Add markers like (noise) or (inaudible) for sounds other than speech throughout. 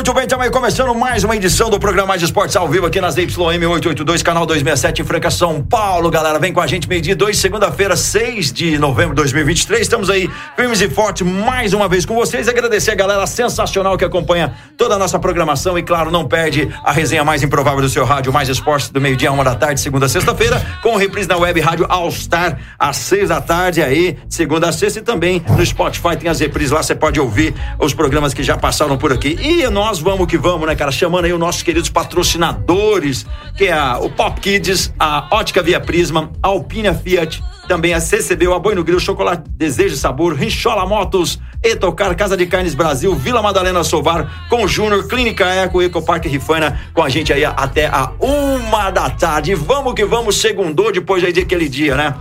Muito bem, aí começando mais uma edição do programa Mais Esportes ao vivo aqui nas YM 882, canal 267 em Franca, São Paulo. Galera, vem com a gente meio-dia 2, segunda-feira, 6 de novembro de 2023. Estamos aí firmes e fortes mais uma vez com vocês. Agradecer a galera sensacional que acompanha toda a nossa programação e, claro, não perde a resenha mais improvável do seu rádio Mais Esportes do meio-dia, uma da tarde, segunda a sexta-feira, com reprise na web Rádio All Star às seis da tarde aí, segunda a sexta e também no Spotify tem as reprises lá, você pode ouvir os programas que já passaram por aqui. E nós vamos que vamos, né, cara? Chamando aí os nossos queridos patrocinadores, que é a, o Pop Kids, a Ótica Via Prisma, a Alpina Fiat, também a CCB, o Boi no Grill, Chocolate Desejo e Sabor, Rinchola Motos, Etocar, Casa de Carnes Brasil, Vila Madalena Sovar, com Júnior, Clínica Eco, Ecoparque Rifana, com a gente aí até a uma da tarde. Vamos que vamos, segundou depois aí daquele dia, né?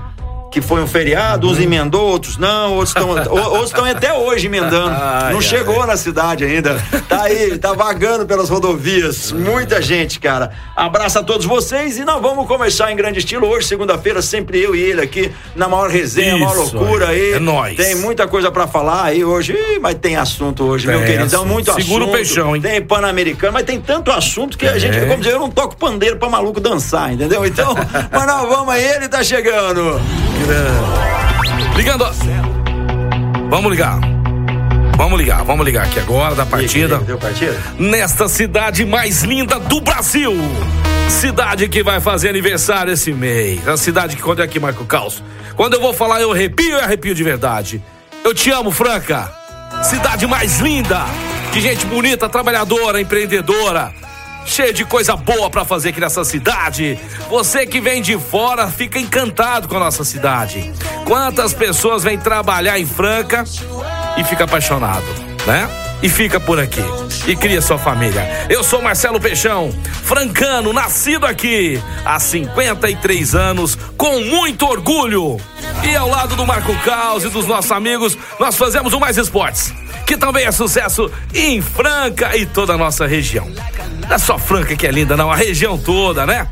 Que foi um feriado, uns emendou, outros não, outros estão (laughs) até hoje emendando. Ai, não ai. chegou na cidade ainda. Tá aí, tá vagando pelas rodovias. Muita gente, cara. Abraço a todos vocês e nós vamos começar em grande estilo hoje, segunda-feira, sempre eu e ele aqui na maior resenha, maior Isso loucura aí. É nóis. Tem muita coisa pra falar aí hoje, Ih, mas tem assunto hoje, meu Tem queridão, assunto. muito Segura o assunto. peixão, hein? Tem pan-americano, mas tem tanto assunto que a É. gente, como dizer, eu não toco pandeiro pra maluco dançar, entendeu? Então, (laughs) mas nós vamos aí, ele tá chegando. Ligando. Vamos ligar. Vamos ligar, vamos ligar aqui agora da partida. Deu partida? Nesta cidade mais linda do Brasil. Cidade que vai fazer aniversário esse mês. A cidade que quando é aqui, Marco Caos. Quando eu vou falar, eu arrepio, eu arrepio de verdade. Eu te amo, Franca. Cidade mais linda. De gente bonita, trabalhadora, empreendedora. Cheia de coisa boa pra fazer aqui nessa cidade. Você que vem de fora fica encantado com a nossa cidade. Quantas pessoas vêm trabalhar em Franca e fica apaixonado, né? E fica por aqui e cria sua família. Eu sou Marcelo Peixão, francano, nascido aqui há 53 anos, com muito orgulho. E ao lado do Marco Caos e dos nossos amigos, nós fazemos o Mais Esportes, que também é sucesso em Franca e toda a nossa região. Não é só Franca que é linda, não, a região toda, né?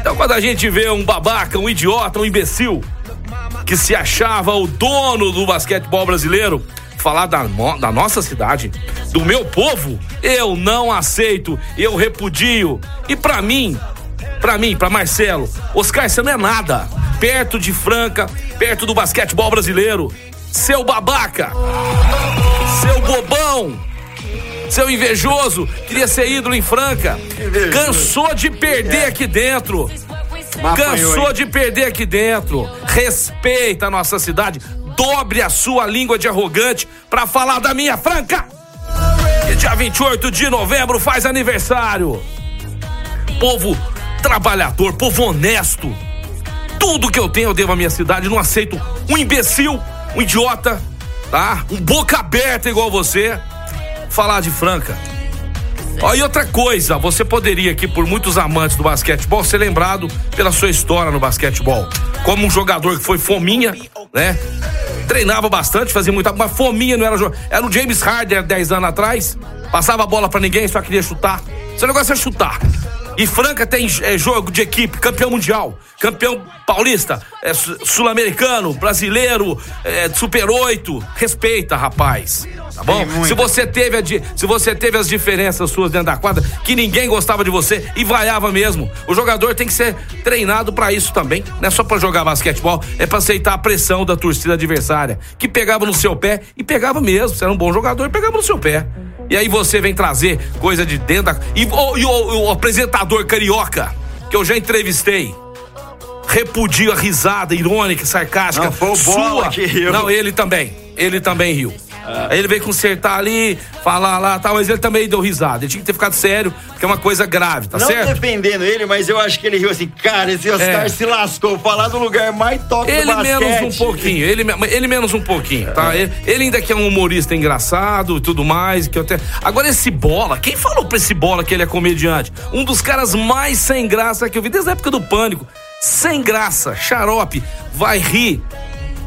Então quando a gente vê um babaca, um idiota, um imbecil, que se achava o dono do basquetebol brasileiro, falar da, no- da nossa cidade, do meu povo, eu não aceito, eu repudio. E pra mim, pra mim, pra Marcelo, Oscar, você não é nada. Perto de Franca, perto do basquetebol brasileiro. Seu babaca, seu bobão, seu invejoso, queria ser ídolo em Franca. Cansou de perder aqui dentro. Cansou de perder aqui dentro. Respeita a nossa cidade. Dobre a sua língua de arrogante pra falar da minha franca. E dia 28 de novembro faz aniversário. Povo trabalhador, povo honesto. Tudo que eu tenho eu devo à minha cidade. Não aceito um imbecil, um idiota, tá? Um boca aberta igual você. Falar de franca. Ó, e outra coisa, você poderia aqui, por muitos amantes do basquetebol, ser lembrado pela sua história no basquetebol. Como um jogador que foi fominha, né? Treinava bastante, fazia muita. Mas fominha não era jogador. Era o James Harden 10 anos atrás. Passava a bola pra ninguém, só queria chutar. Seu negócio é chutar. E Franca tem é, jogo de equipe, campeão mundial, campeão paulista, é, su- sul-americano, brasileiro, é, super 8. Respeita, rapaz. Tá bom? Se você teve a se você teve as diferenças suas dentro da quadra, que ninguém gostava de você e vaiava mesmo. O jogador tem que ser treinado pra isso também. Não é só pra jogar basquetebol, é pra aceitar a pressão da torcida adversária, que pegava no seu pé e pegava mesmo. Você era um bom jogador e pegava no seu pé. E aí você vem trazer coisa de dentro da. E, o, e o- o apresentador carioca, que eu já entrevistei. Repudio a risada irônica, sarcástica. Não, foi o Bola sua. que riu. Não, ele também. Ele também riu. Aí ele veio consertar ali, falar lá tal, mas ele também deu risada. Ele tinha que ter ficado sério, porque é uma coisa grave, tá não certo? defendendo ele, mas eu acho que ele riu assim, cara, esse Oscar É. se lascou, falar do lugar mais top Ele do basquete. menos um pouquinho, ele, ele menos um pouquinho, tá? Ele, ele ainda que é um humorista engraçado e tudo mais. Que até... Agora, esse bola, quem falou pra esse bola que ele é comediante? Um dos caras mais sem graça que eu vi desde a época do pânico. Sem graça, xarope, vai rir,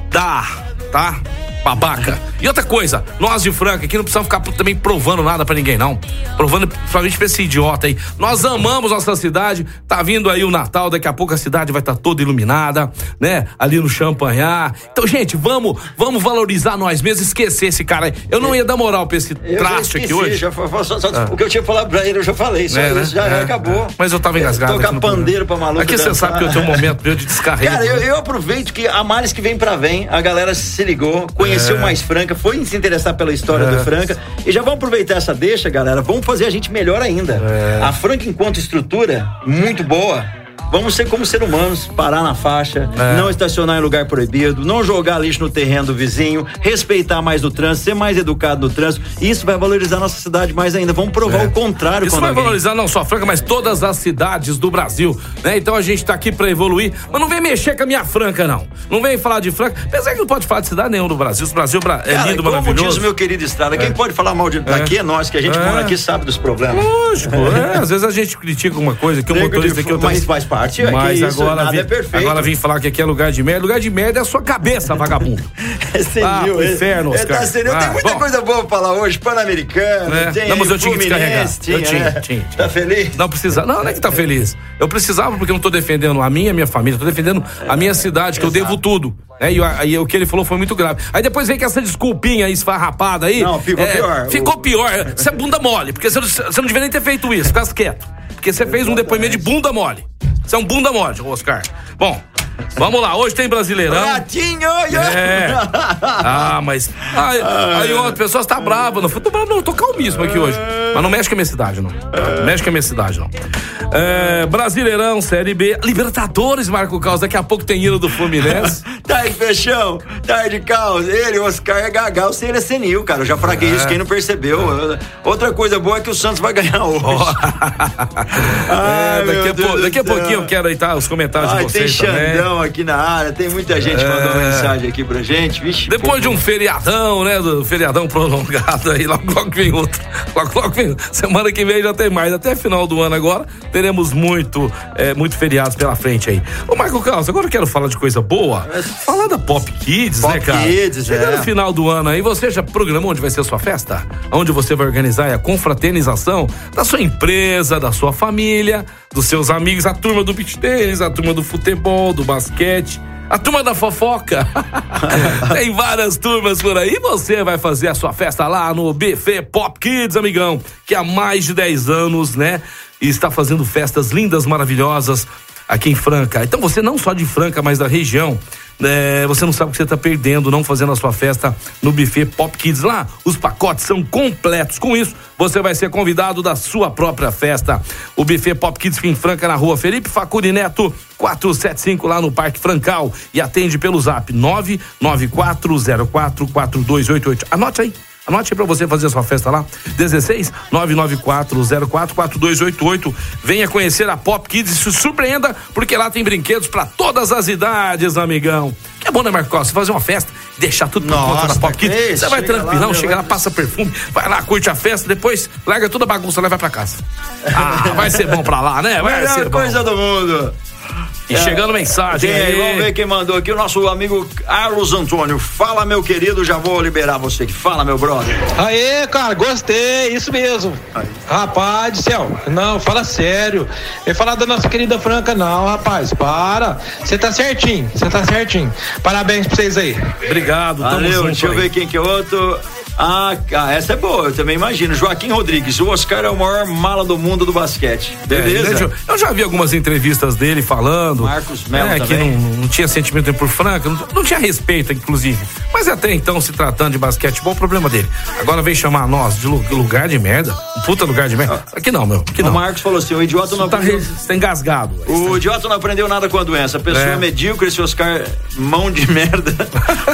dá, tá? Babaca. E outra coisa, nós de Franca aqui não precisamos ficar também provando nada pra ninguém, não. Provando principalmente pra esse idiota aí. Nós amamos nossa cidade, tá vindo aí o Natal, daqui a pouco a cidade vai estar toda iluminada, né? Ali no Champanhar. Então, gente, vamos, vamos valorizar nós mesmos, esquecer esse cara aí. Eu não ia dar moral pra esse já traste aqui hoje. Já, só- só- O que eu tinha falado pra ele, eu já falei. Só É, né? isso, já, já É, acabou. é. Mas eu tava engasgado. Tocar pandeiro pra maluco Aqui você sabe que eu tenho um momento meu de descarrego. Cara, eu, eu aproveito que a Males que vem pra vem, a galera se ligou, conheceu mais Franca, foi se interessar pela história É. do Franca. E já vamos aproveitar essa deixa, galera. Vamos fazer a gente melhor ainda. É. A Franca, enquanto estrutura, muito boa. Vamos ser como ser humanos, parar na faixa, É. não estacionar em lugar proibido, não jogar lixo no terreno do vizinho, respeitar mais o trânsito, ser mais educado no trânsito. Isso vai valorizar nossa cidade mais ainda. Vamos provar o contrário É. Isso vai alguém- valorizar não só a Franca, mas todas as cidades do Brasil, né? Então a gente tá aqui pra evoluir, mas não vem mexer com a minha Franca, não. Não vem falar de Franca, apesar que não pode falar de cidade nenhuma do Brasil. O Brasil bra- é Cara, lindo, como maravilhoso. diz o meu querido Estrada, quem pode falar mal de, daqui é nós, que a gente É. mora aqui sabe dos problemas. Lógico, é. (laughs) Às vezes a gente critica uma coisa que o motorista aqui... outra mas faz parte, é que Mas isso, agora, nada vim, é perfeito. agora vim falar que aqui é lugar de merda. Lugar de merda é a sua cabeça, vagabundo. (laughs) É senil, Ah, ele- inferno, Oscar. tá senil. Tem Ah, muita bom. coisa boa pra falar hoje, Pan-Americano, É. tem Não, mas eu tinha que descarregar. Eu tinha, né? tinha, tinha. Tá feliz? Não precisa. Não, não é que tá feliz. Eu precisava porque eu não tô defendendo a minha e a minha família, tô defendendo a minha cidade, que eu devo tudo. É, e aí o que ele falou foi muito grave. Aí depois vem com essa desculpinha aí, esfarrapada aí. Não, ficou é, pior. Ficou pior. Você é bunda mole, porque você não, você não devia nem ter feito isso, ficasse quieto. Porque você fez um depoimento de bunda mole. Você é um bunda mole, Oscar. Bom, vamos lá. Hoje tem Brasileirão. Ratinho! É. Ah, mas. Aí, aí outra pessoa está brava. Não, tô bravo, não, eu tô calmíssimo aqui hoje. Mas não mexe com a minha cidade, não. Não mexe com a minha cidade, não. É, Brasileirão, Série B. Libertadores, Marco Caos. Daqui a pouco tem hino do Fluminense. (laughs) Tarde fechão, tarde caos. Ele, Oscar é gagal, se ele é senil, cara. Eu já fraguei isso, quem não percebeu. Outra coisa boa é que o Santos vai ganhar hoje. Ai, (laughs) É, daqui, a, daqui a pouquinho eu quero aí tá, os comentários Ai, de tem vocês também. Xandão aqui na área, tem muita gente É. mensagem aqui pra gente. Vixe, Depois de um feriadão, né? Do feriadão prolongado aí, logo, logo vem outro. (laughs) Logo, logo vem. Semana que vem já tem mais. Até final do ano agora, teremos muito, é, muito feriados pela frente aí. Ô, Marco Carlos, agora eu quero falar de coisa boa. Falar da Pop Kids, Pop né, cara? Kids, Chegando é. no final do ano aí, você já programou onde vai ser a sua festa? Onde você vai organizar a confraternização da sua empresa, da sua família, dos seus amigos, a turma do beach tênis, a turma do futebol, do basquete. A turma da fofoca. (laughs) Tem várias turmas por aí. Você vai fazer a sua festa lá no Buffet Pop Kids, amigão, que há mais de 10 anos, né? E está fazendo festas lindas, maravilhosas aqui em Franca. Então você não só de Franca, mas da região. É, você não sabe o que você está perdendo não fazendo a sua festa no buffet Pop Kids. Lá, os pacotes são completos. Com isso, você vai ser convidado da sua própria festa. O buffet Pop Kids fica em Franca, na rua Felipe Facuri Neto, 475, lá no Parque Francal. E atende pelo zap 994044288. Anote aí. Anote aí pra você fazer a sua festa lá. 16 994044288. Venha conhecer a Pop Kids e se surpreenda, porque lá tem brinquedos pra todas as idades, amigão. Que é bom, né, Marcos? Você fazer uma festa, deixar tudo por conta da Pop Kids. Você vai lá, tranquilão, chega lá, passa perfume, vai lá, curte a festa, depois larga toda a bagunça lá e vai pra casa. Ah, vai ser bom pra lá, né? Vai Melhor ser bom. coisa do mundo. E chegando mensagem Tem aí, aí. vamos ver quem mandou aqui, o nosso amigo Carlos Antônio. Fala, meu querido, já vou liberar você aqui. Fala, meu brother. Aê, cara, gostei, isso mesmo. Rapaz do céu, não, fala sério. Vem falar da nossa querida Franca, não, rapaz, para. Você tá certinho, você tá certinho. Parabéns pra vocês aí. Obrigado, tamo Valeu, junto deixa eu aí. ver quem que é outro. Ah, ah, essa é boa, eu também imagino. Joaquim Rodrigues, o Oscar é o maior mala do mundo do basquete. Beleza? É, eu- já vi algumas entrevistas dele falando. Marcos Melo é, que também. não, não tinha sentimento por Franca, não, não tinha respeito, inclusive. Mas até então, se tratando de basquetebol, o problema dele. Agora vem chamar nós de lu- lugar de merda. Um puta lugar de merda. Aqui não, meu. Aqui O não. Marcos falou assim: o idiota não Tá, aprendeu. re- você tá engasgado. O idiota não aprendeu nada com a doença. A pessoa É. medíocre, esse Oscar, mão de (laughs) merda.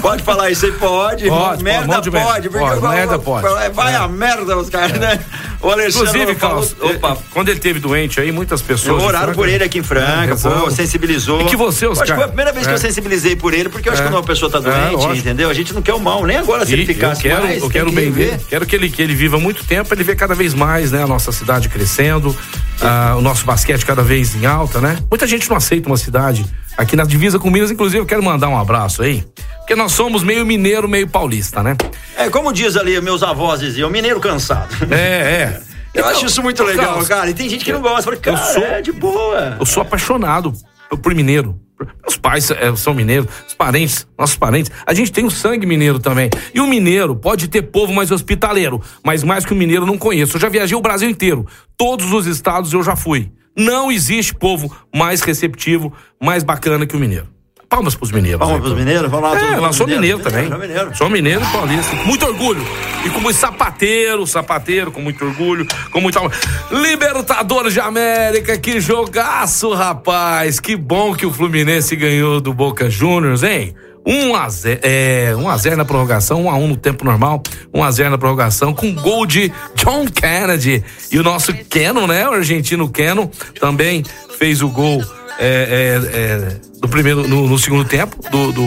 pode falar isso aí? Pode. Pode, merda mão de merda. pode, porque Pode. Merda pode. Vai a merda, os caras, né? O Alexandre Inclusive, Carlos, é, Opa. quando ele teve doente aí, muitas pessoas. Oraram por ele aqui em Franca, É, pô, sensibilizou. E que você, Oscar? que foi a primeira vez que É. eu sensibilizei por ele, porque eu acho É. que quando uma pessoa tá É, doente, entendeu? A gente não quer o mal, nem agora se ele ficasse eu quero, mais. eu quero que bem ver. ver. Quero que ele, que ele viva muito tempo, ele vê cada vez mais, né, a nossa cidade crescendo, ah, o nosso basquete cada vez em alta, né? Muita gente não aceita uma cidade aqui na divisa com Minas, inclusive eu quero mandar um abraço aí, porque nós somos meio mineiro, meio paulista, né? É, como diz ali, meus avós diziam, mineiro cansado. É, é. (laughs) Eu Então, acho isso muito legal, Carlos, cara. E tem gente que não gosta. Fala, cara, sou- é de boa. Eu sou apaixonado por, mineiro. Meus pais eh, são mineiros, os parentes, nossos parentes. A gente tem o sangue mineiro também. E o mineiro pode ter povo mais hospitaleiro, mas mais que o mineiro eu não conheço. Eu já viajei o Brasil inteiro. Todos os estados eu já fui. Não existe povo mais receptivo, mais bacana que o mineiro. Palmas pros mineiros. Vamos aí, pros mineiros? Vamos lá. É, somos mineiro mineiro também. Sou mineiro. Sou mineiro e paulista. Muito orgulho. E com muito sapateiro, sapateiro, com muito orgulho, com muito amor. Libertadores de América, que jogaço, rapaz. Que bom que o Fluminense ganhou do Boca Juniors, hein? 1 a 0, é, 1 a 0 na prorrogação, 1 a 1 no tempo normal, 1 a 0 na prorrogação, com gol de John Kennedy. E o nosso Keno, né? O argentino Keno também fez o gol é, é, é, do primeiro, no, no segundo tempo do, do,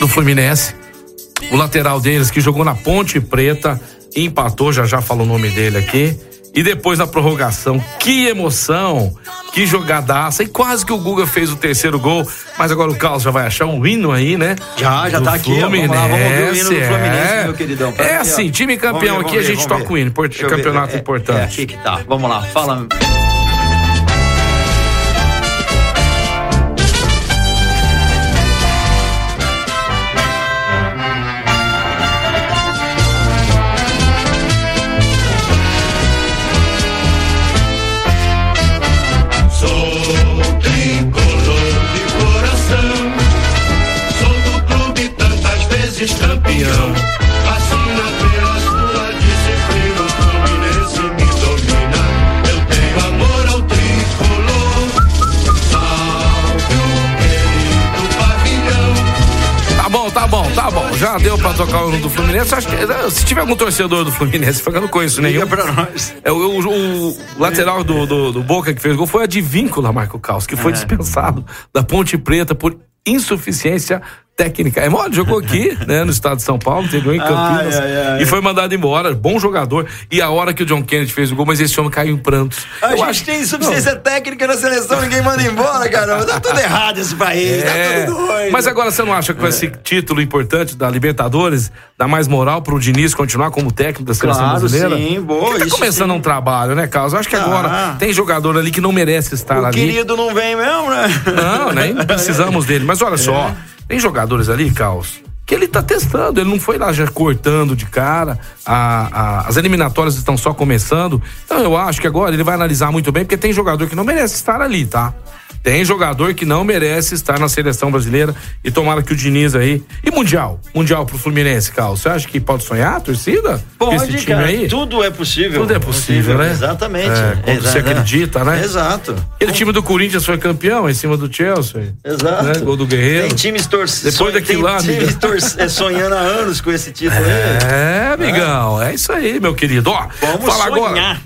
do Fluminense. O lateral deles que jogou na Ponte Preta, empatou, já já falo o nome dele aqui. E depois na prorrogação, que emoção, que jogadaça. E quase que o Guga fez o terceiro gol, mas agora o Carlos já vai achar um hino aí, né? Já, já Do tá aqui. Vamos lá, vamos ouvir o hino do Fluminense, é. meu queridão. Tá É aqui, assim, time campeão ver, aqui, vamos a ver, gente toca ver. o hino, eu ver, campeonato é, É, importante. aqui que tá. Vamos lá, fala. Do Fluminense. Acho que, se tiver algum torcedor do Fluminense, eu não conheço nenhum. Liga pra nós. É, o, o- o lateral do, do, do Boca que fez gol foi a de Víncula, Marco Caos, que É. foi dispensado da Ponte Preta por insuficiência técnica. É mole, jogou aqui, (laughs) né, no estado de São Paulo, teve um em Campinas Ai, ai, ai. e foi mandado embora. Bom jogador. E a hora que o John Kennedy fez o gol, mas esse homem caiu em prantos. A Eu gente acho- tem insuficiência técnica na seleção, ninguém manda embora, caramba. Tá tudo errado esse país, É, tá tudo doido. mas agora você não acha que com esse título importante da Libertadores dá mais moral pro Diniz continuar como técnico da seleção Claro, brasileira? sim, boa, Ele tá começando sim. um trabalho, né, Carlos? Eu acho que Ah. agora tem jogador ali que não merece estar O ali. querido não vem mesmo, né? Não, nem (laughs) precisamos dele. Mas olha só, tem jogadores ali, Caos, que ele tá testando. Ele não foi lá já cortando de cara. A- a- as eliminatórias estão só começando. Então eu acho que agora ele vai analisar muito bem, porque tem jogador que não merece estar ali, tá? Tem jogador que não merece estar na seleção brasileira e tomara que o Diniz aí. E Mundial? Mundial pro Fluminense, Carlos. Você acha que pode sonhar a torcida? Pode, cara. aí? Tudo é possível. Tudo é possível, né? Exatamente. É, quando você Exato. acredita, né? Exato. Aquele time do Corinthians foi campeão em cima do Chelsea. Exato. Né? Gol do Guerreiro. Tem times torcendo. Depois daquilo lá, Tem times (laughs) é, sonhando há anos com esse título aí. É, amigão, é isso aí, meu querido. Ó, Vamos fala sonhar. agora.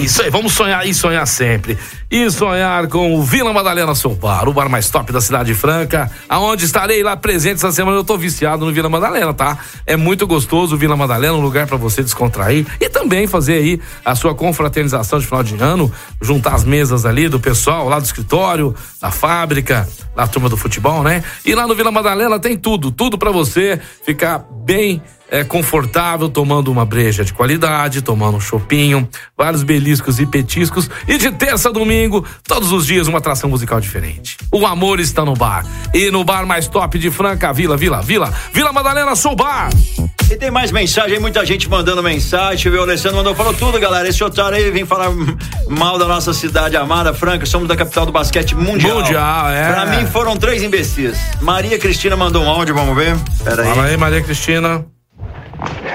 Isso aí, vamos sonhar e sonhar sempre. E sonhar com o Vila Madalena Sou Bar, o bar mais top da cidade franca, aonde estarei lá presente essa semana. Eu tô viciado no Vila Madalena, tá? É muito gostoso o Vila Madalena, um lugar pra você descontrair e também fazer aí a sua confraternização de final de ano, juntar as mesas ali do pessoal lá do escritório, da fábrica, da turma do futebol, né? E lá no Vila Madalena tem tudo, tudo pra você ficar bem é confortável tomando uma breja de qualidade, tomando um chopinho, vários beliscos e petiscos e de terça a domingo, todos os dias uma atração musical diferente. O amor está no bar. E no bar mais top de Franca, Vila, Vila, Vila, Vila Madalena Sou Bar. E tem mais mensagem, muita gente mandando mensagem. O Alessandro mandou, falou tudo, galera. Esse otário aí vem falar (laughs) mal da nossa cidade amada, Franca. Somos da capital do basquete mundial. Mundial, é. Pra mim foram três imbecis. Maria Cristina mandou um áudio, vamos ver. Pera aí. Fala aí, Maria Cristina.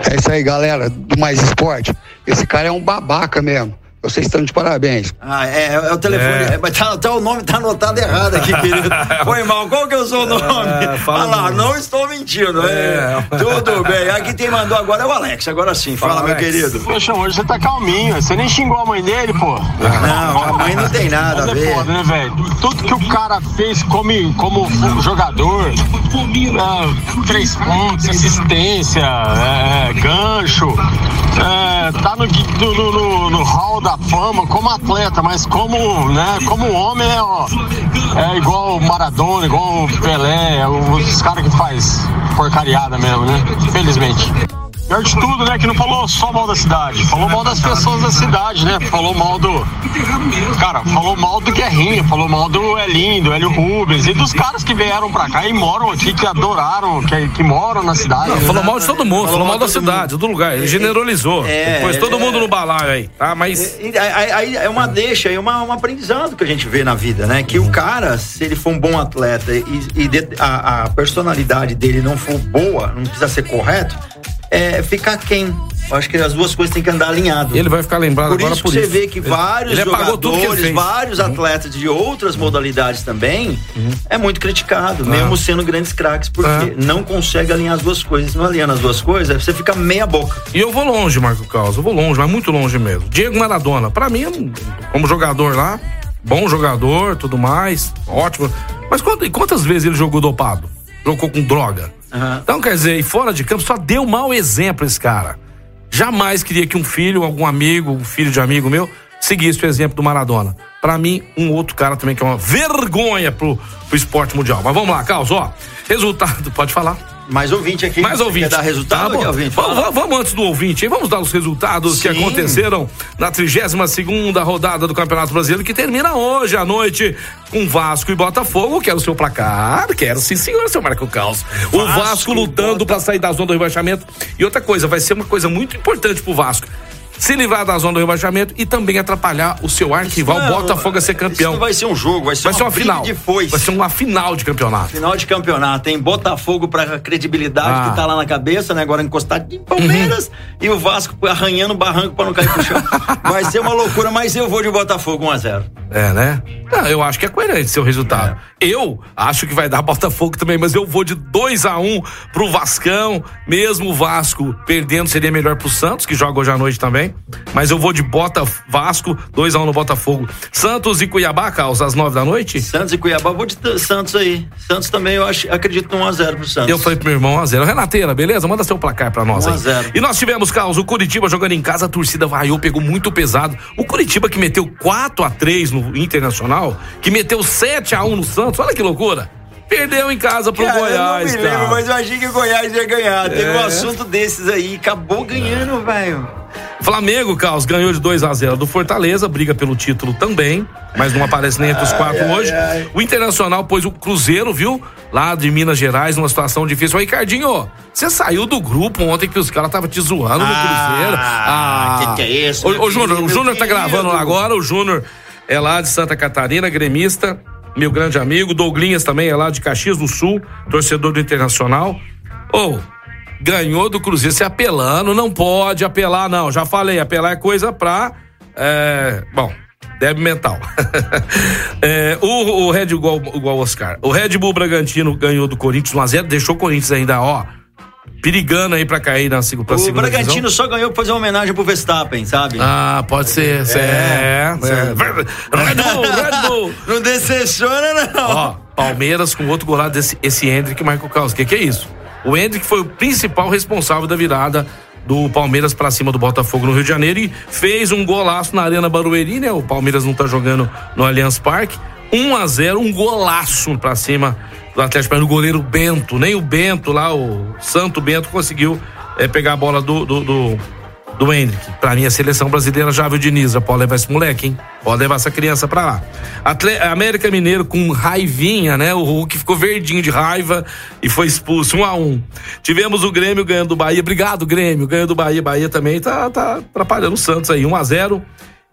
É isso aí, galera, do Mais Esporte. Esse cara é um babaca mesmo. Vocês estão de parabéns. Ah, é, é o telefone. É. É. Mas tá, tá- o nome tá anotado errado aqui, (laughs) querido. Foi mal. Qual que é o seu nome? É, fala Olha lá, mesmo. não estou mentindo. É. É. Tudo bem. Aqui quem mandou agora é o Alex. Agora sim. Fala, Fala, meu Alex. querido. Poxa, hoje você tá calminho. Você nem xingou a mãe dele, pô. Não, a mãe não tem nada a Mas é ver. foda, né, velho? Tudo que o cara fez como, como jogador, é, três pontos, assistência, é, gancho, é, tá no, gui- no, no, no- no hall da fama como atleta, mas como, né, como homem é, ó, é igual o Maradona, igual o Pelé, é os caras que faz porcariada mesmo, né? Felizmente. Pior de tudo, né? Que não falou só mal da cidade, falou mal das pessoas da cidade, né? Falou mal do. Cara, falou mal do Guerrinha, falou mal do Elinho, do Hélio Rubens e dos caras que vieram pra cá e moram aqui, que adoraram, que, que moram na cidade. né? Falou mal de todo mundo, falou mal da de todo cidade, do lugar. Ele generalizou. É, Pôs todo é. mundo no balaio aí, tá? Mas. Aí aí é uma deixa, é uma, um aprendizado que a gente vê na vida, né? Que o cara, se ele for um bom atleta e, e de- a, a personalidade dele não for boa, não precisa ser correto, é ficar quem? Eu acho que as duas coisas têm que andar alinhado. Ele vai ficar lembrado Por agora isso por isso. você vê que vários ele que ele jogadores, vários atletas de outras modalidades também é muito criticado, mesmo sendo grandes craques, porque É. não consegue alinhar as duas coisas. Não alinhando as duas coisas, você fica meia boca. E eu vou longe, Marco Carlos, eu vou longe, mas muito longe mesmo. Diego Maradona, pra mim, como jogador lá, bom jogador, tudo mais, ótimo. Mas quant- quantas vezes ele jogou dopado? Jogou com droga? Aham. Então, quer dizer, e fora de campo, só deu mau exemplo esse cara. Jamais queria que um filho, algum amigo, um filho de amigo meu, seguisse o exemplo do Maradona. Pra mim, um outro cara também que é uma vergonha pro, pro esporte mundial. Mas vamos lá, Carlos, ó. Resultado, (laughs) pode falar. Mais ouvinte aqui. Mais ouvinte. Quer dar resultado? Tá bom. Ouvinte? Vamos, vamos- antes do ouvinte, hein? Vamos dar os resultados que Sim. aconteceram na 32 segunda rodada do Campeonato Brasileiro, que termina hoje à noite com Vasco e Botafogo. Quero o seu placar. Quero sim, senhor, seu Marco Caos. O Vasco, Vasco lutando pra sair da zona do rebaixamento. E outra coisa, vai ser uma coisa muito importante pro Vasco. Se livrar da zona do rebaixamento e também atrapalhar o seu arquival Não, Botafogo a ser campeão. Isso não vai ser um jogo, vai ser, Vai ser uma final. de foice. Vai ser uma final de campeonato. Final de campeonato, tem Botafogo pra credibilidade Ah. Uhum. que tá lá na cabeça, né? Agora encostado em Palmeiras e o Vasco arranhando o barranco pra não cair pro chão. (laughs) Vai ser uma loucura, mas eu vou de Botafogo 1x0. É, né? Não, eu acho que é coerente seu resultado. Eu acho que vai dar Botafogo também, mas eu vou de 2 a 1 um pro Vascão. Mesmo o Vasco perdendo, seria melhor pro Santos, que joga hoje à noite também. Mas eu vou de Bota Vasco, 2 a 1 um no Botafogo. Santos e Cuiabá, Carlos, às 9 da noite? Santos e Cuiabá, vou de Santos aí. Santos também, eu acho, acredito no 1x0 pro Santos. Eu falei pro meu irmão 1x0. Renateira, beleza? Manda seu placar pra nós 1 a aí. 0. E nós tivemos, Carlos, o Curitiba jogando em casa, a torcida vaiou, pegou muito pesado. O Curitiba que meteu 4 a 3 no Internacional, que meteu 7 a 1 no Santos, olha que loucura. Perdeu em casa pro Cara, Goiás, eu não me lembro, cara. mas eu achei que o Goiás ia ganhar. Teve um É. assunto desses aí, acabou ganhando, velho. Flamengo, Carlos, ganhou de 2 a 0 do Fortaleza, briga pelo título também, mas não aparece nem entre os quatro hoje. O Internacional pôs o Cruzeiro, viu? Lá de Minas Gerais, numa situação difícil. Ô, Ricardinho, você saiu do grupo ontem que os caras estavam te zoando no Ah, Cruzeiro. que que é isso, ô, Júnior, o Júnior tá gravando lá agora, o Júnior é lá de Santa Catarina, gremista, meu grande amigo. Douglinhas também é lá de Caxias do Sul, torcedor do Internacional. Ô, ganhou do Cruzeiro se apelando, não pode apelar, não. Já falei, apelar é coisa pra. É, bom, débil mental. (laughs) É, o, o Red igual, igual o Oscar. O Red Bull Bragantino ganhou do Corinthians 1x0, deixou o Corinthians ainda, ó, perigando aí pra cair na seg- pra O segunda Bragantino divisão. só ganhou pra fazer uma homenagem pro Verstappen, sabe? Ah, pode ser. É, é, é. Red Bull, Red Bull. (laughs) Não decepciona, não. Ó, Palmeiras com outro golado desse esse Hendrick Marco Carlos. O que, que é isso? O Hendrick foi o principal responsável da virada do Palmeiras pra cima do Botafogo no Rio de Janeiro e fez um golaço na Arena Barueri, né? O Palmeiras não tá jogando no Allianz Parque. 1 a 0 um golaço pra cima do Atlético Paranaense, o goleiro Bento. Nem o Bento lá, o Santo Bento, conseguiu eh, pegar a bola do, do, do, do Hendrick. Pra mim, a seleção brasileira já viu Diniz. Já pode levar esse moleque, hein? Pode levar essa criança pra lá. Atle- América Mineiro com raivinha, né? O Hulk ficou verdinho de raiva e foi expulso, um a um. Tivemos o Grêmio ganhando do Bahia. Obrigado, Grêmio. Ganhando do Bahia. Bahia também tá, tá atrapalhando o Santos aí, um a zero.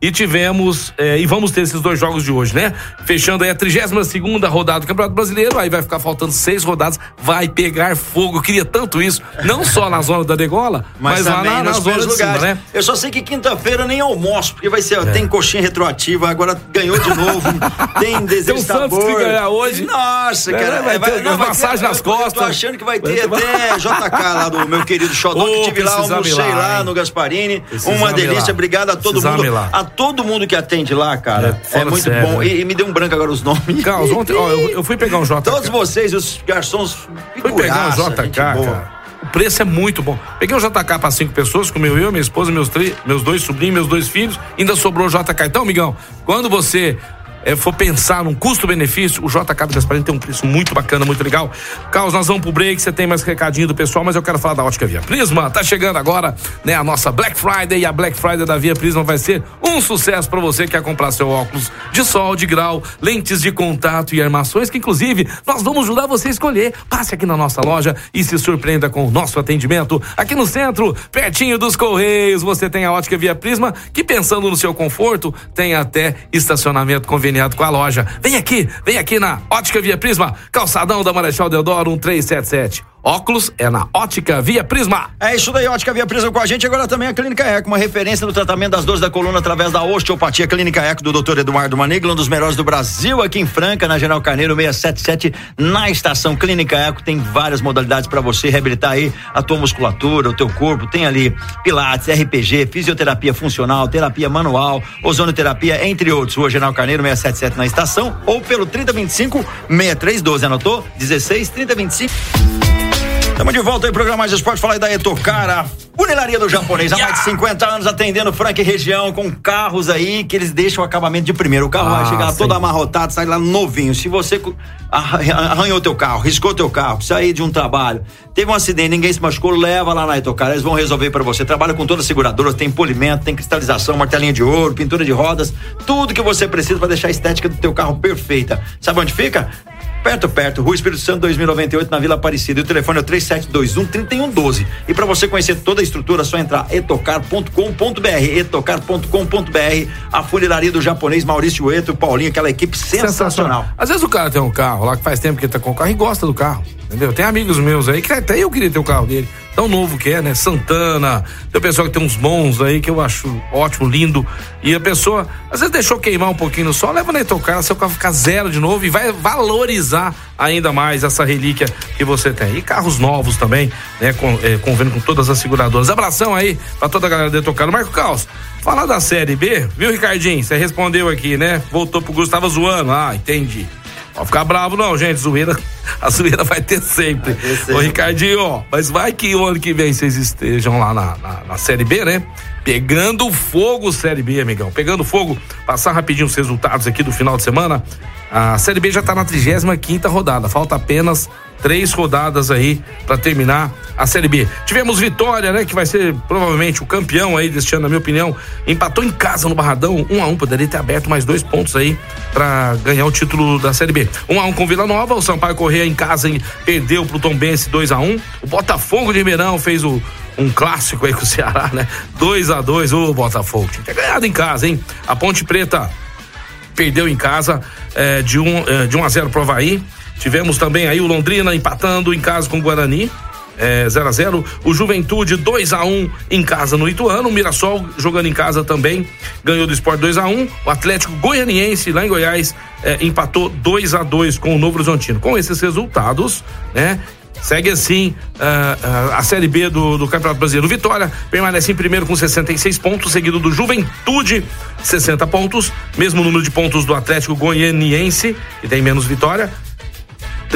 E tivemos, eh, e vamos ter esses dois jogos de hoje, né? Fechando aí a 32 segunda rodada do Campeonato Brasileiro, aí vai ficar faltando seis rodadas, vai pegar fogo. Eu queria tanto isso, não só na zona da degola, (laughs) mas, lá também na, na nos zona de cima, lugares. né? Eu só sei que quinta-feira nem almoço, porque vai ser, tem coxinha retroativa, agora ganhou de novo, (laughs) tem desejo Tem de Santos que ganhar hoje. Nossa, É, cara. vai ter massagem nas eu tô costas. achando que vai Vai ter ter- até (laughs) JK lá do meu querido Xodó, que Ô, tive lá, almocei lá, lá no Gasparini. Precisamos Uma delícia, lá. obrigado a todo Precisamos mundo. Todo mundo que atende lá, cara. É, É, muito sério, bom. né? E, e me deu um branco agora os nomes. Carlos, ontem, ó, eu, eu fui pegar um JK. Todos vocês, os garçons, Fui pegar um JK, cara. O preço é muito bom. Peguei um JK para cinco pessoas, comeu eu, minha esposa, meus, três, meus dois sobrinhos, meus dois filhos. Ainda sobrou o JK. Então, amigão, quando você eh, for pensar num custo-benefício, o JK do Gasparini tem um preço muito bacana, muito legal. Carlos, nós vamos pro break, você tem mais recadinho do pessoal, mas eu quero falar da Ótica Via Prisma. Tá chegando agora, né, a nossa Black Friday e a Black Friday da Via Prisma vai ser um sucesso para você que quer comprar seu óculos de sol, de grau, lentes de contato e armações, que inclusive nós vamos ajudar você a escolher. Passe aqui na nossa loja e se surpreenda com o nosso atendimento. Aqui no centro, pertinho dos Correios, você tem a Ótica Via Prisma, que pensando no seu conforto, tem até estacionamento conveniado com a loja. Vem aqui, vem aqui na Ótica Via Prisma, calçadão da Marechal Deodoro 1377. Óculos é na Ótica Via Prisma. É isso daí, Ótica Via Prisma com a gente. Agora também a Clínica Eco, uma referência no tratamento das dores da coluna através da osteopatia. Clínica Eco do Dr. Eduardo Maniglo, um dos melhores do Brasil, aqui em Franca, na General Carneiro 677, na estação Clínica Eco. Tem várias modalidades para você reabilitar aí a tua musculatura, o teu corpo. Tem ali Pilates, RPG, fisioterapia funcional, terapia manual, ozonoterapia, entre outros. Rua General Carneiro 677 na estação ou pelo 3025 6312. Anotou? 16 3025. Estamos de volta aí, programa Mais Esporte, falar aí da Etocara, funilaria do japonês, há mais de 50 anos atendendo Franca e região, com carros aí que eles deixam o acabamento de primeiro. O carro Ah, vai chegar sim. todo amarrotado, sai lá novinho. Se você arranhou teu carro, riscou teu carro, precisa ir de um trabalho, teve um acidente, ninguém se machucou, leva lá na Etocara, eles vão resolver para você. Trabalha com todas as seguradoras, tem polimento, tem cristalização, martelinho de ouro, pintura de rodas, tudo que você precisa para deixar a estética do teu carro perfeita. Sabe onde fica? Perto, perto, Rua Espírito Santo 2098, na Vila Aparecida. E o telefone é o 3721-3112. E para você conhecer toda a estrutura, é só entrar etocar.com.br. Etocar.com.br. A funilaria do japonês Maurício Eto, Paulinho, aquela equipe sensacional. Às vezes o cara tem um carro lá que faz tempo que ele tá com o carro e gosta do carro. Entendeu? Tem amigos meus aí que até eu queria ter o carro dele. Tão novo que é, né? Santana. Tem o pessoal que tem uns bons aí que eu acho ótimo, lindo. E a pessoa, às vezes deixou queimar um pouquinho no sol, leva na Etocar, seu carro fica zero de novo e vai valorizar ainda mais essa relíquia que você tem. E carros novos também, né? Com, é, convênio com todas as seguradoras. Abração aí pra toda a galera da Etocar. Marco Caos, falar da Série B, viu, Ricardinho? Você respondeu aqui, né? Voltou pro Gustavo zoando. Ah, entendi. Pode ficar bravo não, gente. Zoeira, (laughs) a zoeira vai ter sempre. ter sempre. Ô, Ricardinho, ó, mas vai que o ano que vem vocês estejam lá na, na, na Série B, né? Pegando fogo Série B, amigão. Pegando fogo. Passar rapidinho os resultados aqui do final de semana. A Série B já tá na 35 rodada. Falta apenas três rodadas aí para terminar a Série B. Tivemos Vitória, né? Que vai ser provavelmente o campeão aí deste ano, na minha opinião. Empatou em casa no Barradão, um a um. Poderia ter aberto mais dois pontos aí para ganhar o título da Série B. Um a um com Vila Nova. O Sampaio Correia em casa hein, perdeu pro Tom Bense 2 a 1 O Botafogo de Ribeirão fez o um clássico aí com o Ceará, né? 2 a 2 o Botafogo. Tinha ganhado em casa, hein? A Ponte Preta perdeu em casa eh, de, um, eh, de 1 a 0 pro Havaí. Tivemos também aí o Londrina empatando em casa com o Guarani. eh, 0 a 0 O Juventude 2 a 1 em casa no Ituano. O Mirassol jogando em casa também ganhou do Sport 2 a 1 O Atlético Goianiense lá em Goiás eh, empatou 2 a 2 com o Novo Horizontino. Com esses resultados, né? Segue assim ah, ah, a Série B do, do Campeonato Brasileiro. Vitória permanece em primeiro com 66 pontos, seguido do Juventude, 60 pontos. Mesmo número de pontos do Atlético Goianiense, que tem menos vitória,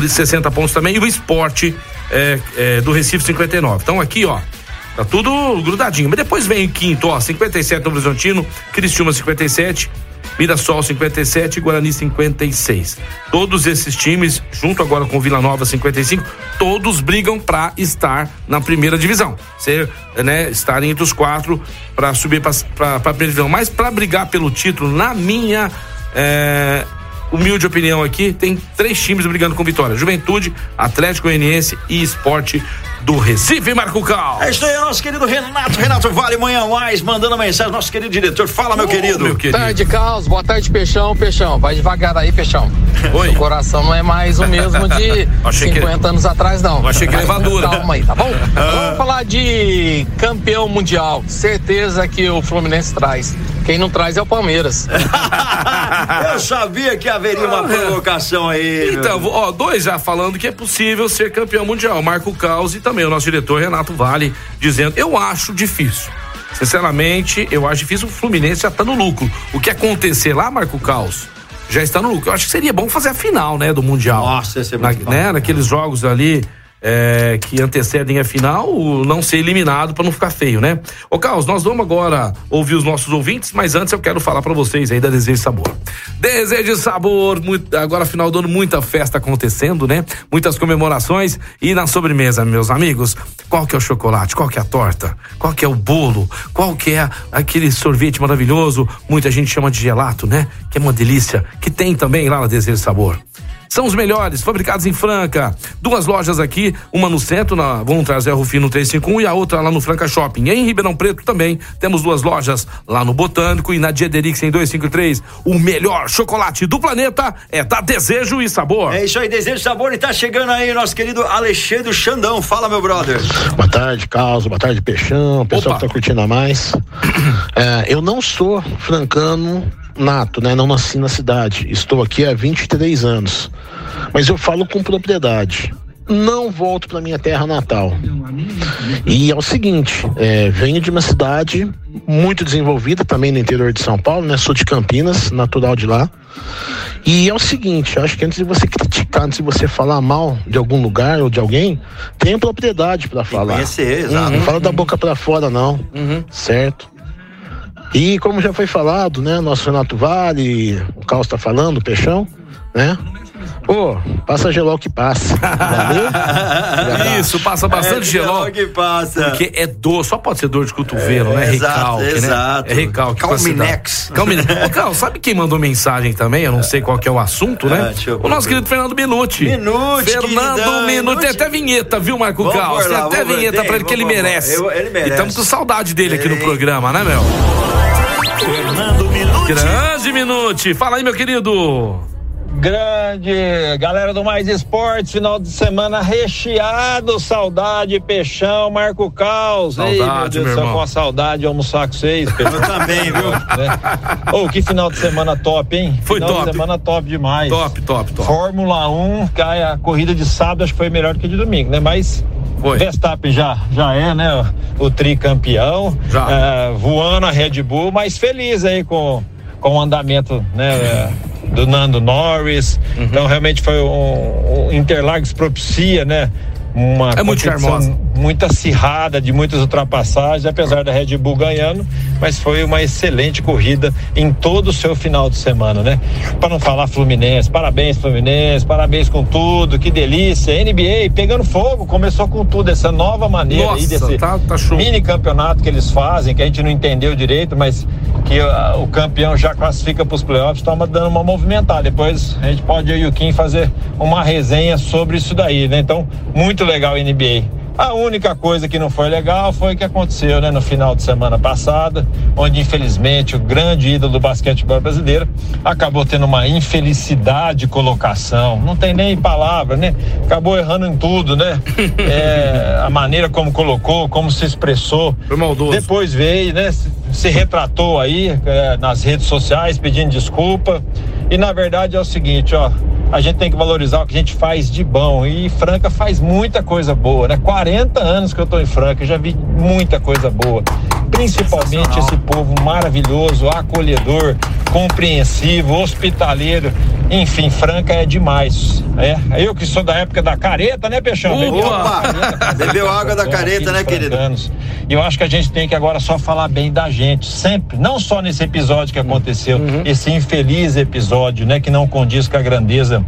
60 pontos também. E o Esporte é, é, do Recife, 59. Então aqui, ó. Tá tudo grudadinho. Mas depois vem em quinto, ó. 57 Novo Horizontino, Cristiúma 57, Mirassol 57 e Guarani 56. Todos esses times, junto agora com Vila Nova 55, todos brigam para estar na primeira divisão. Ser, né, estarem entre os quatro para subir para a primeira divisão. Mas para brigar pelo título, na minha é, humilde opinião aqui, tem três times brigando com vitória: Juventude, Atlético Goianiense e Esporte do Recife, Marco Cal. É isso aí, nosso querido Renato, Renato Vale, manhã mais, mandando mensagem, nosso querido diretor. Fala, meu querido. Meu querido. Tarde, Carlos. Boa tarde, Peixão. Peixão, vai devagar aí, Peixão. (laughs) Oi. O coração não é mais o mesmo de (laughs) Achei que- 50 anos atrás, não. Eu achei que levadura. Calma aí, tá bom? (laughs) Vamos falar de campeão mundial. Certeza que o Fluminense traz. Quem não traz é o Palmeiras. Eu sabia que haveria uma provocação aí. Então, ó, dois já falando que é possível ser campeão mundial. Marco Caos e também o nosso diretor Renato Vale dizendo: eu acho difícil. Sinceramente, eu acho difícil o Fluminense já tá no lucro. O que acontecer lá, Marco Caos, já está no lucro. Eu acho que seria bom fazer a final, né, do Mundial. Nossa, ia ser Na, muito bom. né, naqueles jogos ali. É, que antecedem a final, não ser eliminado para não ficar feio, né? Ô, Carlos, nós vamos agora ouvir os nossos ouvintes, mas antes eu quero falar para vocês aí da Desejo de Sabor. Desejo de Sabor, muito- agora final do ano, muita festa acontecendo, né? Muitas comemorações e na sobremesa, meus amigos, qual que é o chocolate, qual que é a torta, qual que é o bolo, qual que é aquele sorvete maravilhoso, muita gente chama de gelato, né? Que é uma delícia, que tem também lá na Desejo de Sabor. São os melhores, fabricados em Franca. Duas lojas aqui, uma no centro, na Voluntário Zé Rufino 351 e a outra lá no Franca Shopping. Em Ribeirão Preto também temos duas lojas lá no Botânico e na Diederix em 253. O melhor chocolate do planeta é da Desejo e Sabor. É isso aí, desejo de sabor e tá chegando aí nosso querido Alexandre Xandão. Fala, meu brother. Boa tarde, Carlos. Boa tarde, Peixão. Pessoal Opa. que tá curtindo a mais. (clears throat) É, eu não sou francano nato, né? Não nasci na cidade. Estou aqui há 23 anos. Mas eu falo com propriedade. Não volto para minha terra natal. E é o seguinte, é, venho de uma cidade muito desenvolvida também no interior de São Paulo, né? Sou de Campinas, natural de lá. E é o seguinte, acho que antes de você criticar, antes de você falar mal de algum lugar ou de alguém, tenha propriedade para falar. conhecer, exato. Não fala da boca para fora, não. Certo? E como já foi falado, né? Nosso Renato Vale, o Carlos tá falando, o Peixão, né? Pô, passa gelol que passa. Valeu? (laughs) Isso, passa bastante é, gelol. que passa. Porque é dor, só pode ser dor de cotovelo, É, né? exato, Recalque, exato. né? É recalque. Calminex. Calminex. (laughs) Ô, Carlos, sabe quem mandou mensagem também? Eu não sei qual que é o assunto, né? eu o nosso querido Fernando Minuti. Minuti, Fernando queridão, Minuti. Tem até vinheta, viu, Marco Carlos? Tem até vinheta Tem, pra ele que ele merece. Eu- ele merece. E estamos com saudade dele aqui no programa, né, meu? Fernando Minuti. Grande Minuti. Fala aí, meu querido. Grande galera do Mais Esportes, final de semana recheado, saudade, Peixão, Marco Caos. Ei, meu Saudade, Deus do meu céu, irmão. com a saudade de almoçar com vocês. (laughs) Peixão. Eu também, viu? né? Ô, que final de semana top, hein? Foi final top. de semana top demais. Top, top, top. Fórmula 1, cai a corrida de sábado, acho que foi melhor do que de domingo, né? Mas Foi. Verstappen já, já é, né? O, tricampeão. Já. É, voando a Red Bull, mas feliz aí com, com o andamento, né? é, do Nando Norris. Uhum. Então, realmente foi um, um Interlagos propicia, né? Uma É muito charmosa. Muito acirrada, de muitas ultrapassagens, apesar da Red Bull ganhando, mas foi uma excelente corrida em todo o seu final de semana, né? Para não falar Fluminense, parabéns Fluminense, parabéns com tudo, que delícia. NBA pegando fogo, começou com tudo, essa nova maneira aí Nossa, desse tá, tá mini campeonato que eles fazem, que a gente não entendeu direito, mas que ah, o campeão já classifica para os playoffs, estamos dando uma movimentada. Depois a gente pode, eu e o Kim, fazer uma resenha sobre isso daí, né? Então, muito legal a NBA. A única coisa que não foi legal foi o que aconteceu né, no final de semana passada, onde infelizmente o grande ídolo do basquetebol brasileiro acabou tendo uma infelicidade de colocação. Não tem nem palavra, né? Acabou errando em tudo, né? (laughs) É, a maneira como colocou, como se expressou. Foi maldoso. Depois veio, né? se- retratou aí é, nas redes sociais pedindo desculpa. E na verdade é o seguinte, ó. A gente tem que valorizar o que a gente faz de bom. E Franca faz muita coisa boa, né? 40 anos que eu tô em Franca, eu já vi muita coisa boa. Principalmente esse povo maravilhoso, acolhedor, compreensivo, hospitaleiro. Enfim, Franca é demais. É, eu que sou da época da careta, né, Peixão? Opa! Bebeu água da careta, (laughs) Bebeu água da careta, né, querido? E eu acho que a gente tem que agora só falar bem da gente, sempre, não só nesse episódio que aconteceu, esse infeliz episódio, né, que não condiz com a grandeza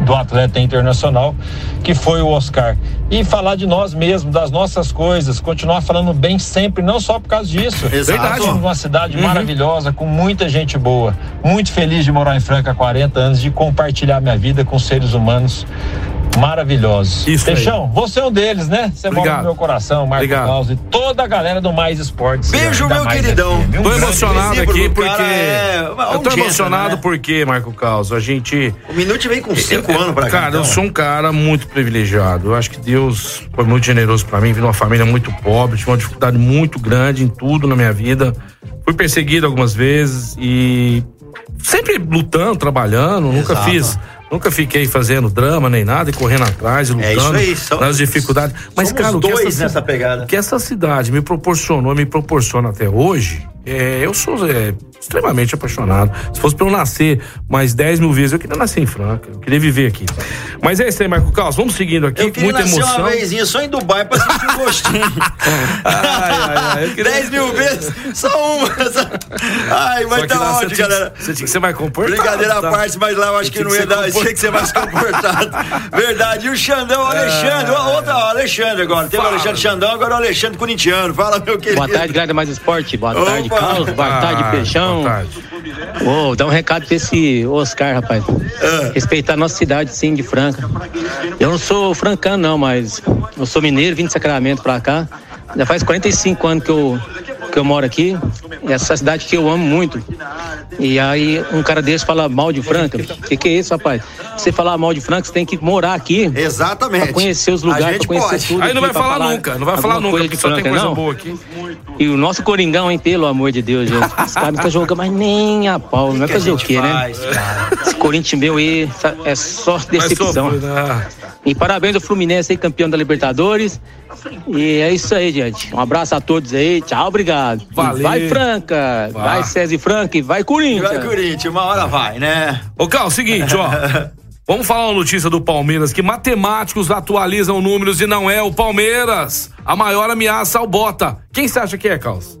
do atleta internacional, que foi o Oscar. E falar de nós mesmos, das nossas coisas, continuar falando bem sempre, não só por causa disso. Exato. Somos uma cidade maravilhosa, com muita gente boa. Muito feliz de morar em Franca há 40 anos, de compartilhar minha vida com seres humanos maravilhosos. Isso aí. Peixão, você é um deles, né? Você mora Obrigado. no meu coração, Marco. Klaus e toda a galera do Mais Esportes. Beijo, meu Mais queridão. FM. Um Tô emocionado aqui porque. é um eu tô emocionado né? porque, Marco Caos, a gente. O Minute vem com cinco anos pra cá. Cara, eu então. sou um cara muito privilegiado. Eu acho que Deus foi muito generoso pra mim. Vim de uma família muito pobre, tive uma dificuldade muito grande em tudo na minha vida. Fui perseguido algumas vezes e sempre lutando, trabalhando. Nunca Exato. fiz. Nunca fiquei fazendo drama nem nada e correndo atrás e É lutando isso aí, nas dificuldades. Mas, cara, o que essa, nessa pegada. o que essa cidade me proporcionou, me proporciona até hoje, é, eu sou é, extremamente apaixonado. Se fosse pra eu nascer mais 10 mil vezes, eu queria nascer em Franca, eu queria viver aqui. Mas é isso aí, Marco Carlos, vamos seguindo aqui, Eu queria muita nascer emoção. uma vezinha só em Dubai pra sentir um gostinho. (laughs) Ai, ai, ai, eu queria- (laughs) 10 mil vezes, só uma. (laughs) Ai, mas que tá lá ótimo, que- galera. Você tinha que ser mais comportado. Brincadeira à tá? parte, mas lá eu acho que Tinha não que ia dar, tinha que ser mais comportado. Verdade. E o Xandão, o Alexandre, ó, outra, ó, Alexandre agora. Teve o. Alexandre Xandão, agora o Alexandre Corintiano. Fala, meu querido. Boa tarde, galera do Mais Esporte. Boa tarde. Carlos. Boa tarde, Ah, Peixão. boa tarde. Ô, dá um recado pra esse Oscar, rapaz. Ah. Respeitar a nossa cidade, sim, de Franca. Eu não sou francano, não, mas eu sou mineiro, vim de Sacramento pra cá. Já faz 45 anos que eu, que eu moro aqui. E essa cidade que eu amo muito. E aí, um cara desse fala mal de Franca. O que, que é isso, rapaz? Você falar mal de Franca, você tem que morar aqui. Exatamente. Pra conhecer os lugares, pra conhecer pode. tudo. Aí não vai pra falar nunca, não vai falar nunca, porque de só tem Franca, coisa não. boa aqui. E o nosso Coringão, hein, pelo amor de Deus, gente. Esse cara não tá jogando mais nem a pau. Não a fazer o quê, né? Esse Corinthians meu aí é só decepção. né? E parabéns ao Fluminense aí, campeão da Libertadores. E é isso aí, gente. Um abraço a todos aí. Tchau, obrigado. E Valeu. Vai Franca, Vai. vai César Franca e vai Corinthians. Vai, Corinthians, uma hora vai, né? Ô, Carlos, seguinte, ó. (laughs) Vamos falar uma notícia do Palmeiras, que matemáticos atualizam números e não é o Palmeiras. A maior ameaça ao Bota. Quem você acha que é, Carlos?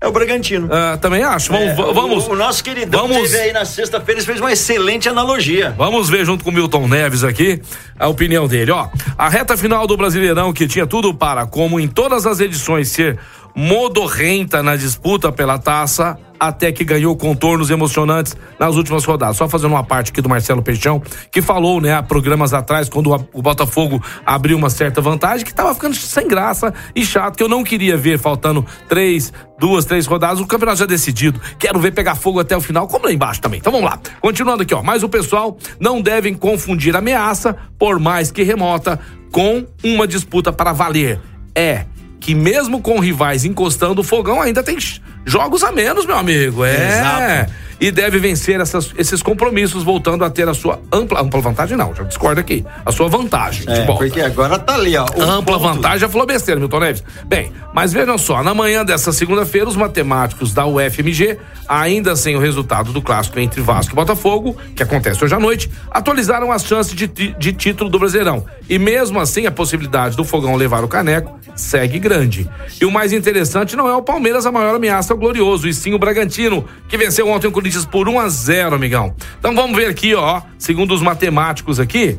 É o Bragantino. Ah, também acho. Vamos, É, vamos, O, o nosso queridão vamos- teve aí na sexta-feira, ele fez uma excelente analogia. Vamos ver junto com o Milton Neves aqui a opinião dele. Ó, a reta final do Brasileirão, que tinha tudo para, como em todas as edições, ser modorrenta na disputa pela taça, até que ganhou contornos emocionantes nas últimas rodadas. Só fazendo uma parte aqui do Marcelo Peixão, que falou, né, há programas atrás, quando o Botafogo abriu uma certa vantagem, que tava ficando sem graça e chato, que eu não queria ver faltando três, duas, três rodadas, o campeonato já decidido. Quero ver pegar fogo até o final, como lá embaixo também. Então vamos lá. Continuando aqui, ó. Mas o pessoal não devem confundir ameaça, por mais que remota, com uma disputa para valer. É que mesmo com rivais encostando o fogão, ainda tem jogos a menos, meu amigo. É. Exato. E deve vencer essas- esses compromissos, voltando a ter a sua ampla, ampla vantagem, não, já discordo aqui. A sua vantagem. de É, volta. porque agora tá ali, ó. Ampla ponto. vantagem, já falou besteira, Milton Neves. Bem, mas vejam só, na manhã dessa segunda-feira, os matemáticos da UFMG, ainda sem o resultado do clássico entre Vasco e Botafogo, que acontece hoje à noite, atualizaram as chances de, de título do Brasileirão. E mesmo assim, a possibilidade do Fogão levar o caneco segue grande. E o mais interessante não é o Palmeiras a maior ameaça ao glorioso, e sim o Bragantino, que venceu ontem o Corinthians por 1 a 0 amigão. Então vamos ver aqui, ó, segundo os matemáticos aqui,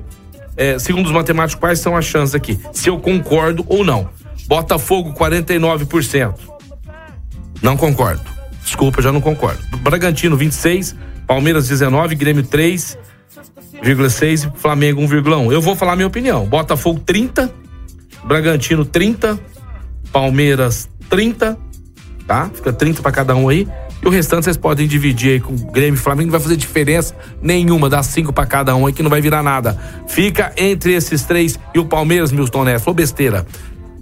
é, segundo os matemáticos, quais são as chances aqui? Se eu concordo ou não. Botafogo, 49%. Não concordo. Desculpa, já não concordo. Bragantino, 26%. Palmeiras, 19%. Grêmio, 3,6%. Flamengo, 1,1%. Eu vou falar minha opinião. Botafogo, 30%. Bragantino, 30%. Palmeiras, 30%. Tá? Fica 30 para cada um aí. E o restante vocês podem dividir aí com o Grêmio e Flamengo, não vai fazer diferença nenhuma, dá cinco para cada um aí que não vai virar nada. Fica entre esses três e o Palmeiras, Milton Neves, falou besteira.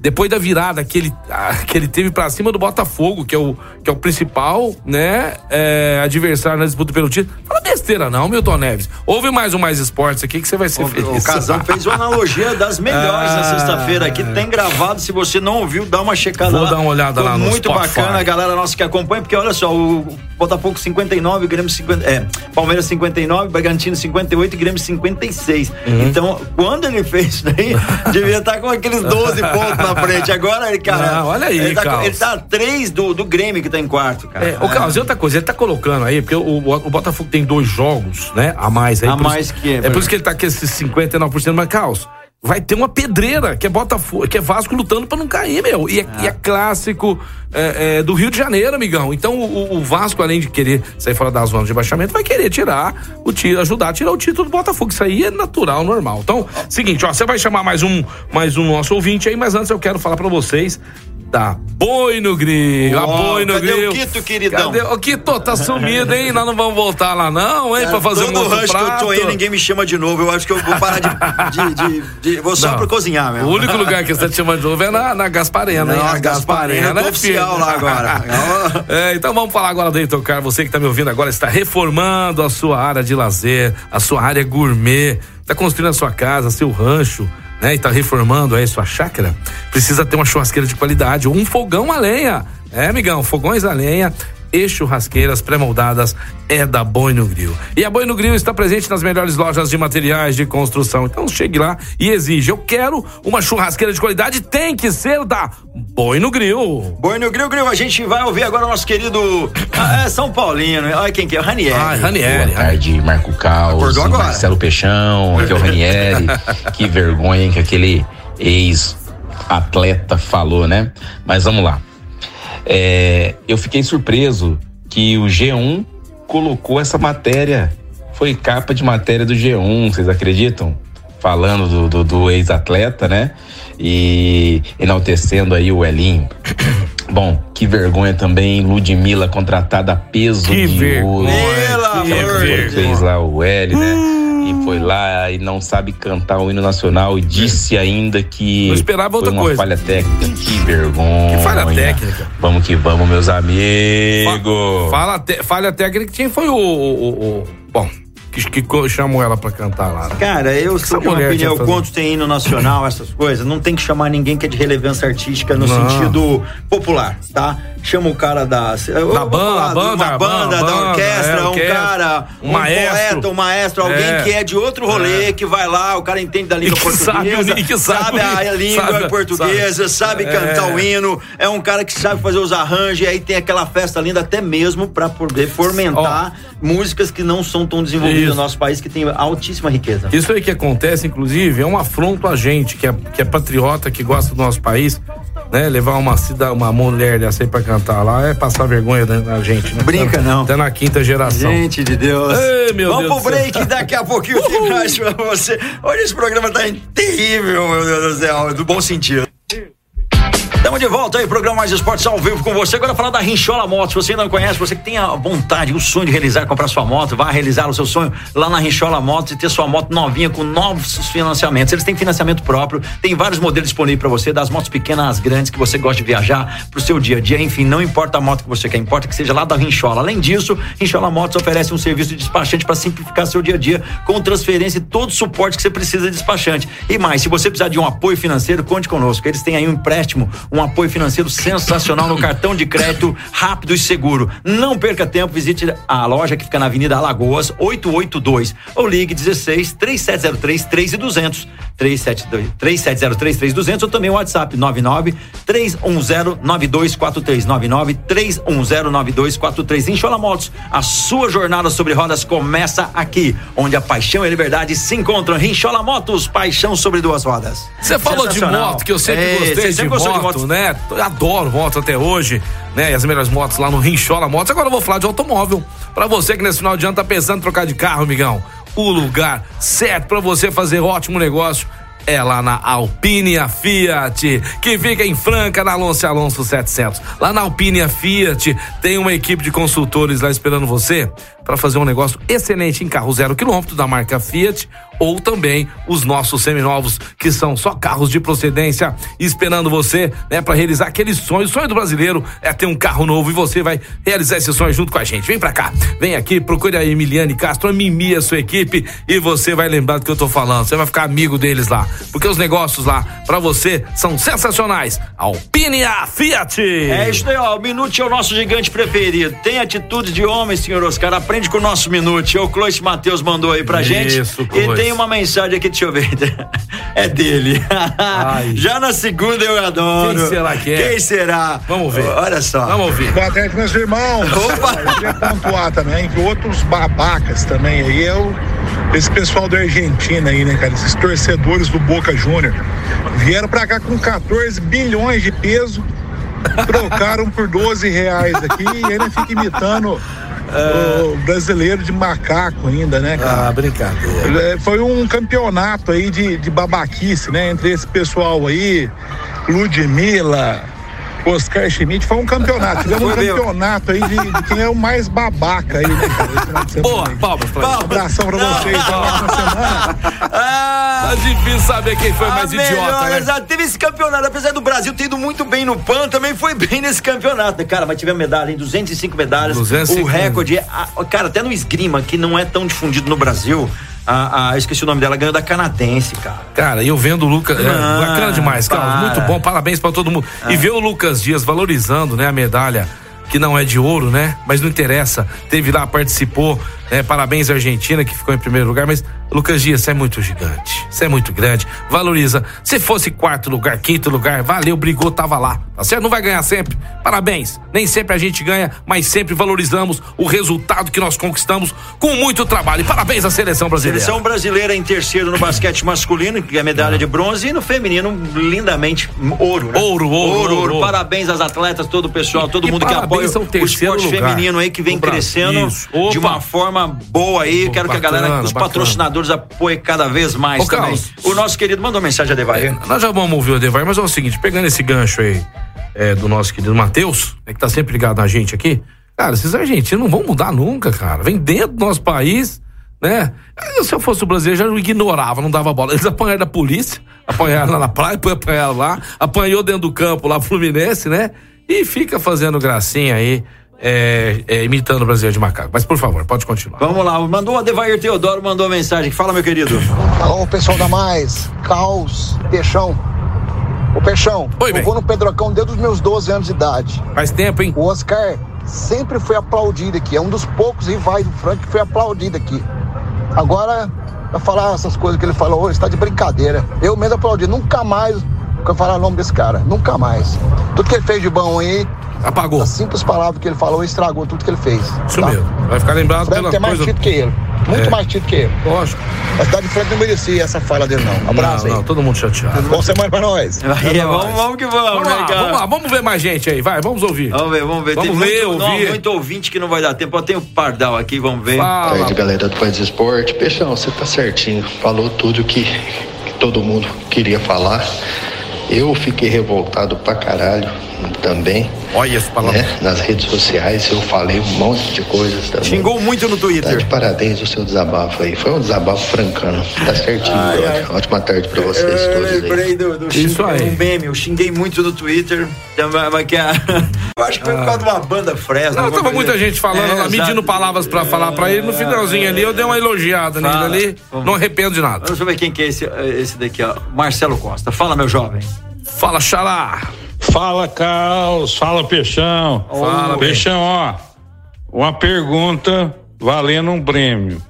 Depois da virada que ele, ah, que ele teve pra cima do Botafogo, que é o, que é o principal, né, é, adversário na disputa pelo título. Fala besteira não, Milton Neves. Ouve mais um Mais Esportes aqui que você vai ser O, feliz. o Casão fez uma analogia das melhores na Ah. sexta-feira aqui. Tem gravado, se você não ouviu, dá uma checada Vou lá. dar uma olhada Ficou lá no Muito Spotify. bacana a galera nossa que acompanha, porque olha só, o Botafogo 59, Grêmio 50, é, Palmeiras 59, Bragantino 58 e Grêmio 56. Uhum. Então, quando ele fez isso (laughs) daí, devia estar com aqueles 12 pontos na frente. Agora, ele, cara, Não, olha aí, ele tá, Carlos. ele tá a 3 do, do Grêmio que tá em quarto, cara. É, o Carlos, e outra coisa, ele tá colocando aí, porque o, o Botafogo tem dois jogos, né? A mais aí. A mais isso- que- É por isso que ele tá com esses 59%, mas, Carlos, vai ter uma pedreira, que é Botafogo, que é Vasco lutando pra não cair, meu. E é, e é clássico é, é, do Rio de Janeiro, amigão. Então o, o Vasco, além de querer sair fora da zona de baixamento, vai querer tirar o tiro, ajudar a tirar o título do Botafogo. Isso aí é natural, normal. Então, seguinte, ó, você vai chamar mais um, mais um nosso ouvinte aí, mas antes eu quero falar pra vocês da Boi no Grill. a Boi no cadê Grill. o Quito, queridão? Cadê? O Quito, tá sumido, hein? Nós não vamos voltar lá, não, hein? pra fazer Todo um outro rancho que eu prato. tô indo, ninguém me chama de novo. Eu acho que eu vou parar de. de, de- de- vou só Não. pra cozinhar mesmo. O único lugar que você te chama de novo é na, na Gasparena, Não, hein? a Gasparena, tô é oficial lá agora. (laughs) É, então vamos falar agora do Heitor Carlos. Você que está me ouvindo agora está reformando a sua área de lazer, a sua área gourmet, está construindo a sua casa, seu rancho, né? E está reformando aí sua chácara. Precisa ter uma churrasqueira de qualidade ou um fogão a lenha. É, amigão, fogões a lenha e churrasqueiras pré-moldadas é da Boi no Grill. E a Boi no Grill está presente nas melhores lojas de materiais de construção. Então chegue lá e exige. Eu quero uma churrasqueira de qualidade, tem que ser da Boi no Grill. Boi no Grill Grill, a gente vai ouvir agora o nosso querido ah, é São Paulino. né? Olha quem que é, o Ranieri. Ah, Ranieri. Boa tarde, Marco Caos. Marcelo Peixão, aqui é o Ranieri. (laughs) que vergonha que aquele ex-atleta falou, né? Mas vamos lá. É, eu fiquei surpreso que o G1 colocou essa matéria. Foi capa de matéria do G1, vocês acreditam? Falando do, do- do ex-atleta, né? E enaltecendo aí o Elinho. (coughs) Bom, que vergonha também, Ludmilla contratada a peso Que de vergonha, ouro. que vergonha. fez lá o L, né? E foi lá e não sabe cantar o hino nacional e disse ainda que Eu esperava foi outra uma coisa. falha técnica. Que vergonha. Que falha técnica? Vamos que vamos, meus amigos. Fala, te, falha técnica quem foi o. o- o- bom, que, que chamou ela pra cantar lá. né? Cara, eu sou de uma opinião, tinha quanto tem hino nacional, essas coisas, não tem que chamar ninguém que é de relevância artística no Não. sentido popular, tá? Chama o cara da... Da banda, banda, uma banda, banda, da orquestra, é, um orquestra, cara, um um, maestro. poeta, um maestro, alguém É. que é de outro rolê, que vai lá, o cara entende da língua que (laughs) sabe portuguesa, o- e que sabe- a língua sabe- portuguesa, sabe, É. cantar o hino, é um cara que sabe fazer os arranjos, e aí tem aquela festa linda até mesmo pra poder fomentar músicas que não são tão desenvolvidas Isso. no nosso país, que tem altíssima riqueza. Isso aí que acontece, inclusive, é um afronto a gente, que é, que é patriota, que gosta do nosso país, né? Levar uma, uma mulher dessa aí pra cantar lá é passar vergonha da, da gente, né? Brinca, Até- não. Até na quinta geração. Gente de Deus. Ei, meu Vamos Deus pro do céu. break, daqui a pouquinho tem (laughs) mais pra você. Hoje esse programa tá terrível, meu Deus do céu, do bom sentido. Estamos de volta aí, programa Mais Esportes ao vivo com você. Agora falar da Rinchola Motos. Se você não conhece, você que tem a vontade, o sonho de realizar, comprar sua moto, vá realizar o seu sonho lá na Rinchola Motos e ter sua moto novinha com novos financiamentos. Eles têm financiamento próprio, tem vários modelos disponíveis para você, das motos pequenas às grandes que você gosta de viajar pro seu dia a dia. Enfim, não importa a moto que você quer, importa que seja lá da Rinchola. Além disso, Rinchola Motos oferece um serviço de despachante para simplificar seu dia a dia, com transferência e todo o suporte que você precisa de despachante. E mais, se você precisar de um apoio financeiro, conte conosco. Eles têm aí um empréstimo, um apoio financeiro sensacional no cartão de crédito rápido e seguro. Não perca tempo, visite a loja que fica na Avenida Alagoas, 882, ou ligue 16 3703 3200. 372 3703 3200 ou também o WhatsApp 99 310 9243 99 310 9243 Enxola Motos, a sua jornada sobre rodas começa aqui, onde a paixão e a liberdade se encontram. Rinchola Motos, paixão sobre duas rodas. Você falou de moto, que eu sempre É, gostei de, sempre moto, gostou de motos. né? Eu adoro moto até hoje, né? E as melhores motos lá no Rinchola Motos. Agora eu vou falar de automóvel. Pra você que nesse final de ano tá pensando em trocar de carro, amigão. O lugar certo pra você fazer ótimo negócio é lá na Alpine Fiat, que fica em Franca, na Alonso Alonso 700. Lá na Alpine Fiat tem uma equipe de consultores lá esperando você para fazer um negócio excelente em carro zero quilômetro da marca Fiat ou também os nossos seminovos que são só carros de procedência esperando você, né, para realizar aquele sonho. O sonho do brasileiro é ter um carro novo e você vai realizar esse sonho junto com a gente. Vem pra cá, vem aqui, procure a Emiliane Castro, a Mimi, a sua equipe e você vai lembrar do que eu tô falando. Você vai ficar amigo deles lá, porque os negócios lá para você são sensacionais. Alpine Fiat. É isso aí, ó. O Minute é o nosso gigante preferido. Tem atitude de homem, senhor Oscar. Com o nosso Minute. O Clois Matheus mandou aí pra gente. Isso, E Clois. tem uma mensagem aqui, deixa eu ver. (laughs) É dele. (laughs) Já na segunda eu adoro. Quem será que é? Quem será? Vamos ver. Olha só. Vamos ouvir. Boa tarde, meus irmãos. Opa! Eu queria pontuar também que outros babacas também aí, eu esse pessoal da Argentina aí, né, cara? Esses torcedores do Boca Júnior vieram pra cá com 14 bilhões de peso, trocaram por 12 reais aqui e ainda fica imitando o brasileiro de macaco ainda, né, cara? Ah, brincadeira. É, Foi um campeonato aí de, de babaquice, né? Entre esse pessoal aí, Ludmilla, Oscar Schmidt, foi um campeonato. (laughs) Tivemos um campeonato aí de, de quem é o mais babaca aí, né, cara? esse final de semana Boa, palmas pra Um abração pra vocês, até a próxima semana. Tá difícil saber quem foi mais A melhor, idiota, né? exato. Teve esse campeonato, apesar do Brasil ter ido muito bem no PAN, também foi bem nesse campeonato. né, Cara, mas tivemos medalha em 205 medalhas. 205. O recorde, é- cara, até no esgrima, que não é tão difundido no Brasil, a, a- eu esqueci o nome dela, ganhou da canadense, cara. Cara, eu vendo o Lucas. É, Ah, bacana demais, para. Muito bom, parabéns pra todo mundo. Ah. E ver o Lucas Dias valorizando, né, a medalha. Que não é de ouro, né? Mas não interessa. Teve lá, participou. Né? Parabéns, Argentina, que ficou em primeiro lugar. Mas, Lucas Dias, você é muito gigante. Você é muito grande. Valoriza. Se fosse quarto lugar, quinto lugar, valeu, brigou, tava lá. Tá certo? Não vai ganhar sempre. Parabéns. Nem sempre a gente ganha, mas sempre valorizamos o resultado que nós conquistamos com muito trabalho. E parabéns à seleção brasileira. Seleção brasileira em terceiro no basquete masculino, que é medalha de bronze, e no feminino, lindamente, ouro, né? Ouro, ouro, ouro. Parabéns às atletas, todo o pessoal, todo E mundo que parabéns apoia ao o esporte lugar feminino aí, que vem crescendo Isso. De uma forma boa aí. Quero que a Bacana, galera, os bacana. patrocinadores apoiem cada vez mais Ô, também. Carlos. O nosso querido mandou mensagem a Devair. Nós já vamos ouvir o Devar, mas é o seguinte, pegando esse gancho aí é, do nosso querido Matheus, né, que tá sempre ligado na gente aqui, cara, esses argentinos não vão mudar nunca, cara. Vem dentro do nosso país, né? Se eu fosse o brasileiro, já não ignorava, não dava bola. Eles apanharam da polícia, apanharam lá na praia, depois apanharam lá, apanhou dentro do campo lá, Fluminense, né? E fica fazendo gracinha aí, é, é, imitando o brasileiro de macaco. Mas, por favor, pode continuar. Vamos lá, mandou a Devair Teodoro, mandou a mensagem. Fala, meu querido. Alô, pessoal da Mais, Caos, Peixão. Ô Peixão, eu vou no Pedrocão desde os meus 12 anos de idade. Faz tempo, hein? O Oscar sempre foi aplaudido aqui. É um dos poucos rivais do Frank que foi aplaudido aqui. Agora, vai falar essas coisas que ele falou hoje, está de brincadeira. Eu mesmo aplaudi. Nunca mais vou falar o nome desse cara. Nunca mais. Tudo que ele fez de bom aí. Apagou. As simples palavras que ele falou estragou tudo que ele fez. Isso tá? mesmo. Vai ficar lembrado Deve pela ter mais coisa... título que ele. Muito É. mais título que ele. Lógico. A cidade de Franca não merecia essa fala dele, não. Abraço não, aí. não, todo mundo chateado. Boa semana pra nós. Aí, vamos, vamos que vamos, Vamos né, lá, cara? vamos lá, vamos ver mais gente aí, vai, vamos ouvir. Vamos ver, vamos ver. Vamos Tem ler, muito, não, ouvir. muito ouvinte que não vai dar tempo. Tem o Pardal aqui, vamos ver. Boa tarde, galera do País Esporte. Peixão, você tá certinho. Falou tudo que, que todo mundo queria falar. Eu fiquei revoltado pra caralho também. Olha esse palavra. Né? Nas redes sociais eu falei um monte de coisas também. Xingou muito no Twitter. Tá de parabéns o seu desabafo aí. Foi um desabafo francano. Tá certinho, Ai, brother. Ótima tarde pra vocês Eu todos aí. lembrei do, do Isso aí. um meme, eu xinguei muito no Twitter. A- (laughs) Eu acho que foi por causa de uma banda Fresno. Não, tava muita assim. gente falando, É, lá, medindo exato. palavras pra falar pra ele. No finalzinho ali, eu dei uma elogiada nele ali. Não arrependo de nada. Vamos ver quem que é esse, esse daqui, ó. Marcelo Costa. Fala, meu jovem. Fala, Xará. Fala, Carlos. Fala, Peixão. Fala, Peixão, ó. Uma pergunta valendo um prêmio.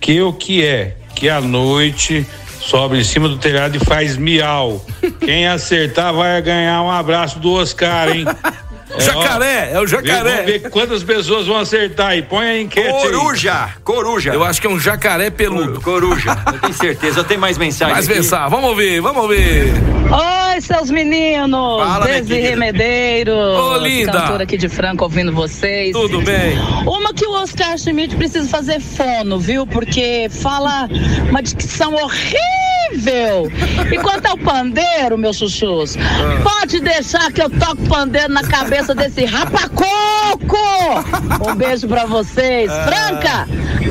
Que o que é? Que à noite sobe em cima do telhado e faz miau. (laughs) Quem acertar vai ganhar um abraço do Oscar, hein? (laughs) Jacaré, é o jacaré. Vamos ver quantas pessoas vão acertar aí. Põe a enquete aí. Coruja, coruja. Eu acho que é um jacaré peludo. Coruja, (laughs) eu tenho certeza. Eu tenho mais mensagem. Aqui. pensar, vamos ouvir, vamos ouvir. Oi, seus meninos! Fala, Desirê. Medeiros. Ô, linda. Cantora aqui de Franca ouvindo vocês. Tudo bem? Uma que o Oscar Schmidt precisa fazer fono, viu? Porque fala uma dicção horrível. E quanto ao pandeiro, meus chuchus, Ah. pode deixar que eu toco pandeiro na cabeça desse rapacoco! Um beijo pra vocês. Ah. Franca,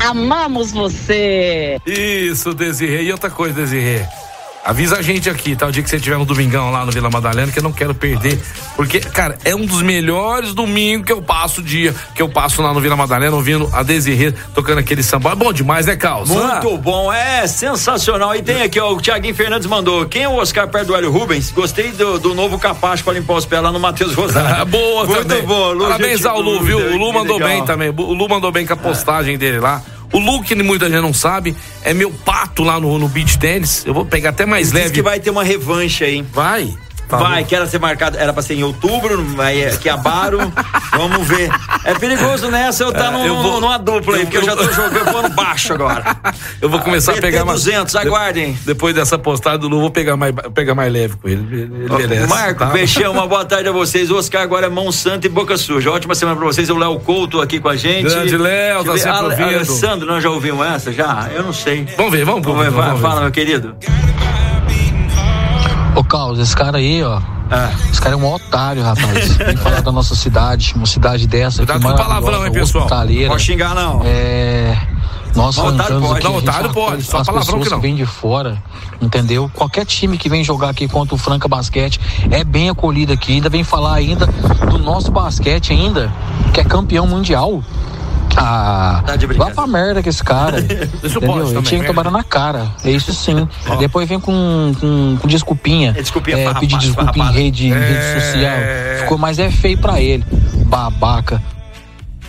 amamos você! Isso, Desirê. E outra coisa, Desirê. Avisa a gente aqui, tá? O dia que você estiver no domingão lá no Vila Madalena, que eu não quero perder. Porque, cara, é um dos melhores domingos que eu passo o dia, que eu passo lá no Vila Madalena, ouvindo a Desirê tocando aquele samba. É bom demais, né, Carlos? Muito bom, é sensacional. E tem aqui, ó, o Tiaguinho Fernandes mandou. Quem é o Oscar perto do Hélio Rubens? Gostei do, do novo capacho pra limpar os pés lá no Matheus Rosário. (laughs) Boa Muito também. bom, Lu. Parabéns gente ao Lu, viu? O Lu mandou legal. bem também. O Lu mandou bem com a postagem dele lá. O Lu, que muita gente não sabe, é meu pato lá no, no beach tênis. Eu vou pegar até mais Diz leve. que vai ter uma revanche aí. Vai? Vai, que era ser marcado, era pra ser em outubro, aí é que abaro, vamos ver. É perigoso nessa eu estar tá É, eu vou- numa dupla aí, porque eu já tô jogando voando baixo agora. (laughs) Eu vou começar a PT pegar mais. 200, aguardem. Depois dessa postagem do Lu, vou pegar mais, pegar mais leve com ele. Ele merece. Marco, tá? Peixão, uma boa tarde a vocês. O Oscar agora é mão santa e boca suja. Ótima semana pra vocês. O Léo Couto aqui com a gente. Grande Léo, tá eu sempre Ale- ouvindo. Alessandro, nós já ouvimos essa? Já? Eu não sei. Vamos ver, vamos, Vamos ver, vamos, vamos fala, ver. meu querido. Ô, Carlos, esse cara aí, ó. Ah. Esse cara é um otário, rapaz. (laughs) Vem falar da nossa cidade, uma cidade dessa. Cuidado que com palavrão, hein, pessoal? hospitaleira. Pode xingar, não. É. Nós Não, otário pode. aqui, Não, otário pode, só as palavrão que não. vêm de fora, entendeu? Qualquer time que vem jogar aqui contra o Franca Basquete é bem acolhido aqui. Ainda vem falar ainda do nosso basquete ainda, que é campeão mundial. Ah, Tá vá pra merda com esse cara. (laughs) Isso entendeu? pode também, tinha que né? tomar na cara. É isso sim. Depois vem com, com, com desculpinha. É desculpinha é, pedir desculpa em rede, em É. rede social. Ficou mais é feio pra ele. Babaca.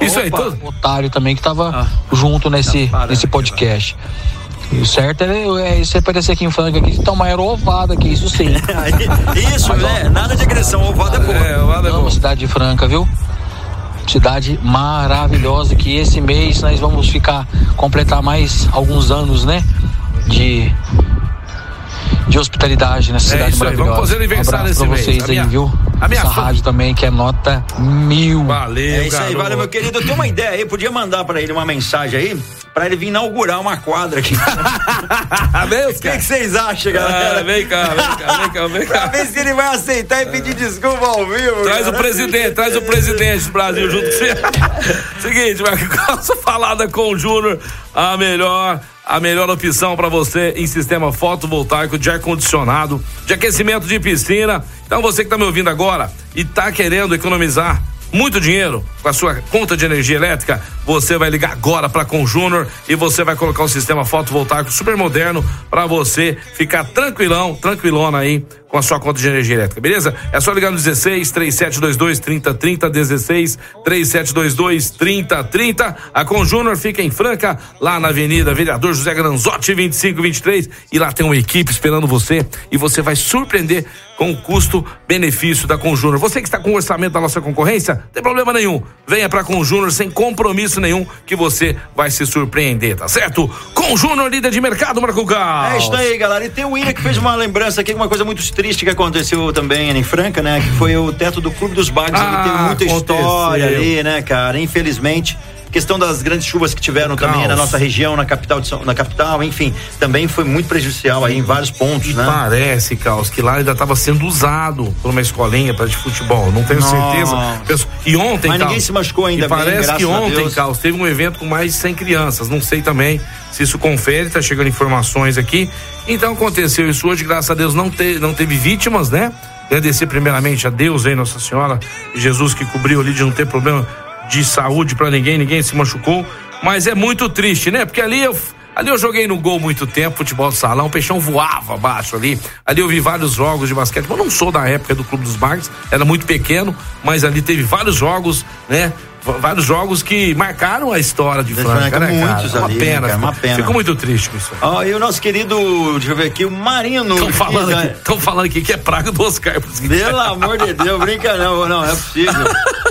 Isso aí, Opa. tudo. Otário também que tava Ah. junto nesse, nesse podcast. E o certo é, é você aparecer aqui em Franca aqui e tomar aerovada aqui, isso sim. (laughs) Isso, né? Nada de agressão. Ovada é boa. É, o Adam é bom. Amo cidade de Franca, viu? Cidade maravilhosa que esse mês nós vamos ficar completar mais alguns anos, né? De de hospitalidade nessa É cidade isso aí, maravilhosa. vamos fazer aniversário um abraço pra esse mês. vocês A aí, viu? A minha Essa rádio também que é nota mil. Valeu, É isso aí, garoto. valeu, meu querido. Eu tenho uma ideia aí, podia mandar pra ele uma mensagem aí, pra ele vir inaugurar uma quadra aqui. (laughs) Vem, O que, que vocês acham, galera? Ah, vem cá, vem cá, vem cá, vem Pra cá. ver se ele vai aceitar e pedir desculpa ao vivo. Traz o cara. presidente, traz o presidente do Brasil junto com você. (laughs) Seguinte, Marco Carlos, (laughs) falada com o Júnior, a melhor, a melhor opção para você em sistema fotovoltaico de ar-condicionado, de aquecimento de piscina. Então você que tá me ouvindo agora e tá querendo economizar muito dinheiro com a sua conta de energia elétrica, você vai ligar agora para com Júnior e você vai colocar um sistema fotovoltaico super moderno para você ficar tranquilão, tranquilona aí com a sua conta de energia elétrica, beleza? É só ligar no 16 3722 3030 16 3722 3030. A Com Júnior fica em Franca, lá na Avenida Vereador José Granzotti 2523 e lá tem uma equipe esperando você e você vai surpreender com o custo-benefício da Com Júnior. Você que está com o orçamento da nossa concorrência, não tem problema nenhum. Venha para Com Júnior sem compromisso nenhum que você vai se surpreender, tá certo? Com Júnior, líder de mercado, Marco Cal. É isso aí, galera. E tem o William que fez uma lembrança aqui, uma coisa muito triste que aconteceu também em Franca, né? Que foi o teto do Clube dos Bagos. Ah, ali teve muita história aconteceu. ali, né, cara? Infelizmente. Questão das grandes chuvas que tiveram também Caos. na nossa região, na capital, São, na capital, enfim, também foi muito prejudicial aí em vários pontos, né? Parece, Caos, que lá ainda estava sendo usado por uma escolinha para de futebol. Não tenho Nossa. certeza. E ontem, Mas Caos, ninguém se machucou ainda e bem, parece que ontem. Caos, teve um evento com mais de 100 crianças. Não sei também se isso confere, tá chegando informações aqui. Então aconteceu isso hoje, graças a Deus não, te, não teve vítimas, né? Agradecer primeiramente a Deus aí, Nossa Senhora, e Jesus que cobriu ali de não ter problema de saúde para ninguém, ninguém se machucou. Mas é muito triste, né? Porque ali eu. Ali eu joguei no gol muito tempo, futebol de salão, o peixão voava abaixo ali. Ali eu vi vários jogos de basquete. Eu não sou da época do Clube dos Bagres, era muito pequeno, mas ali teve vários jogos, né? Vários jogos que marcaram a história de Franca, Franca, né, cara? muitos uma ali, né, pena, cara? Uma fico- pena. Fico muito triste com isso. Ó, e o nosso querido, deixa eu ver aqui, o Marino. Estão falando, diz, aqui, né? tão falando aqui que é praga do Oscar. Pelo (laughs) amor de Deus, brinca não, não, é possível.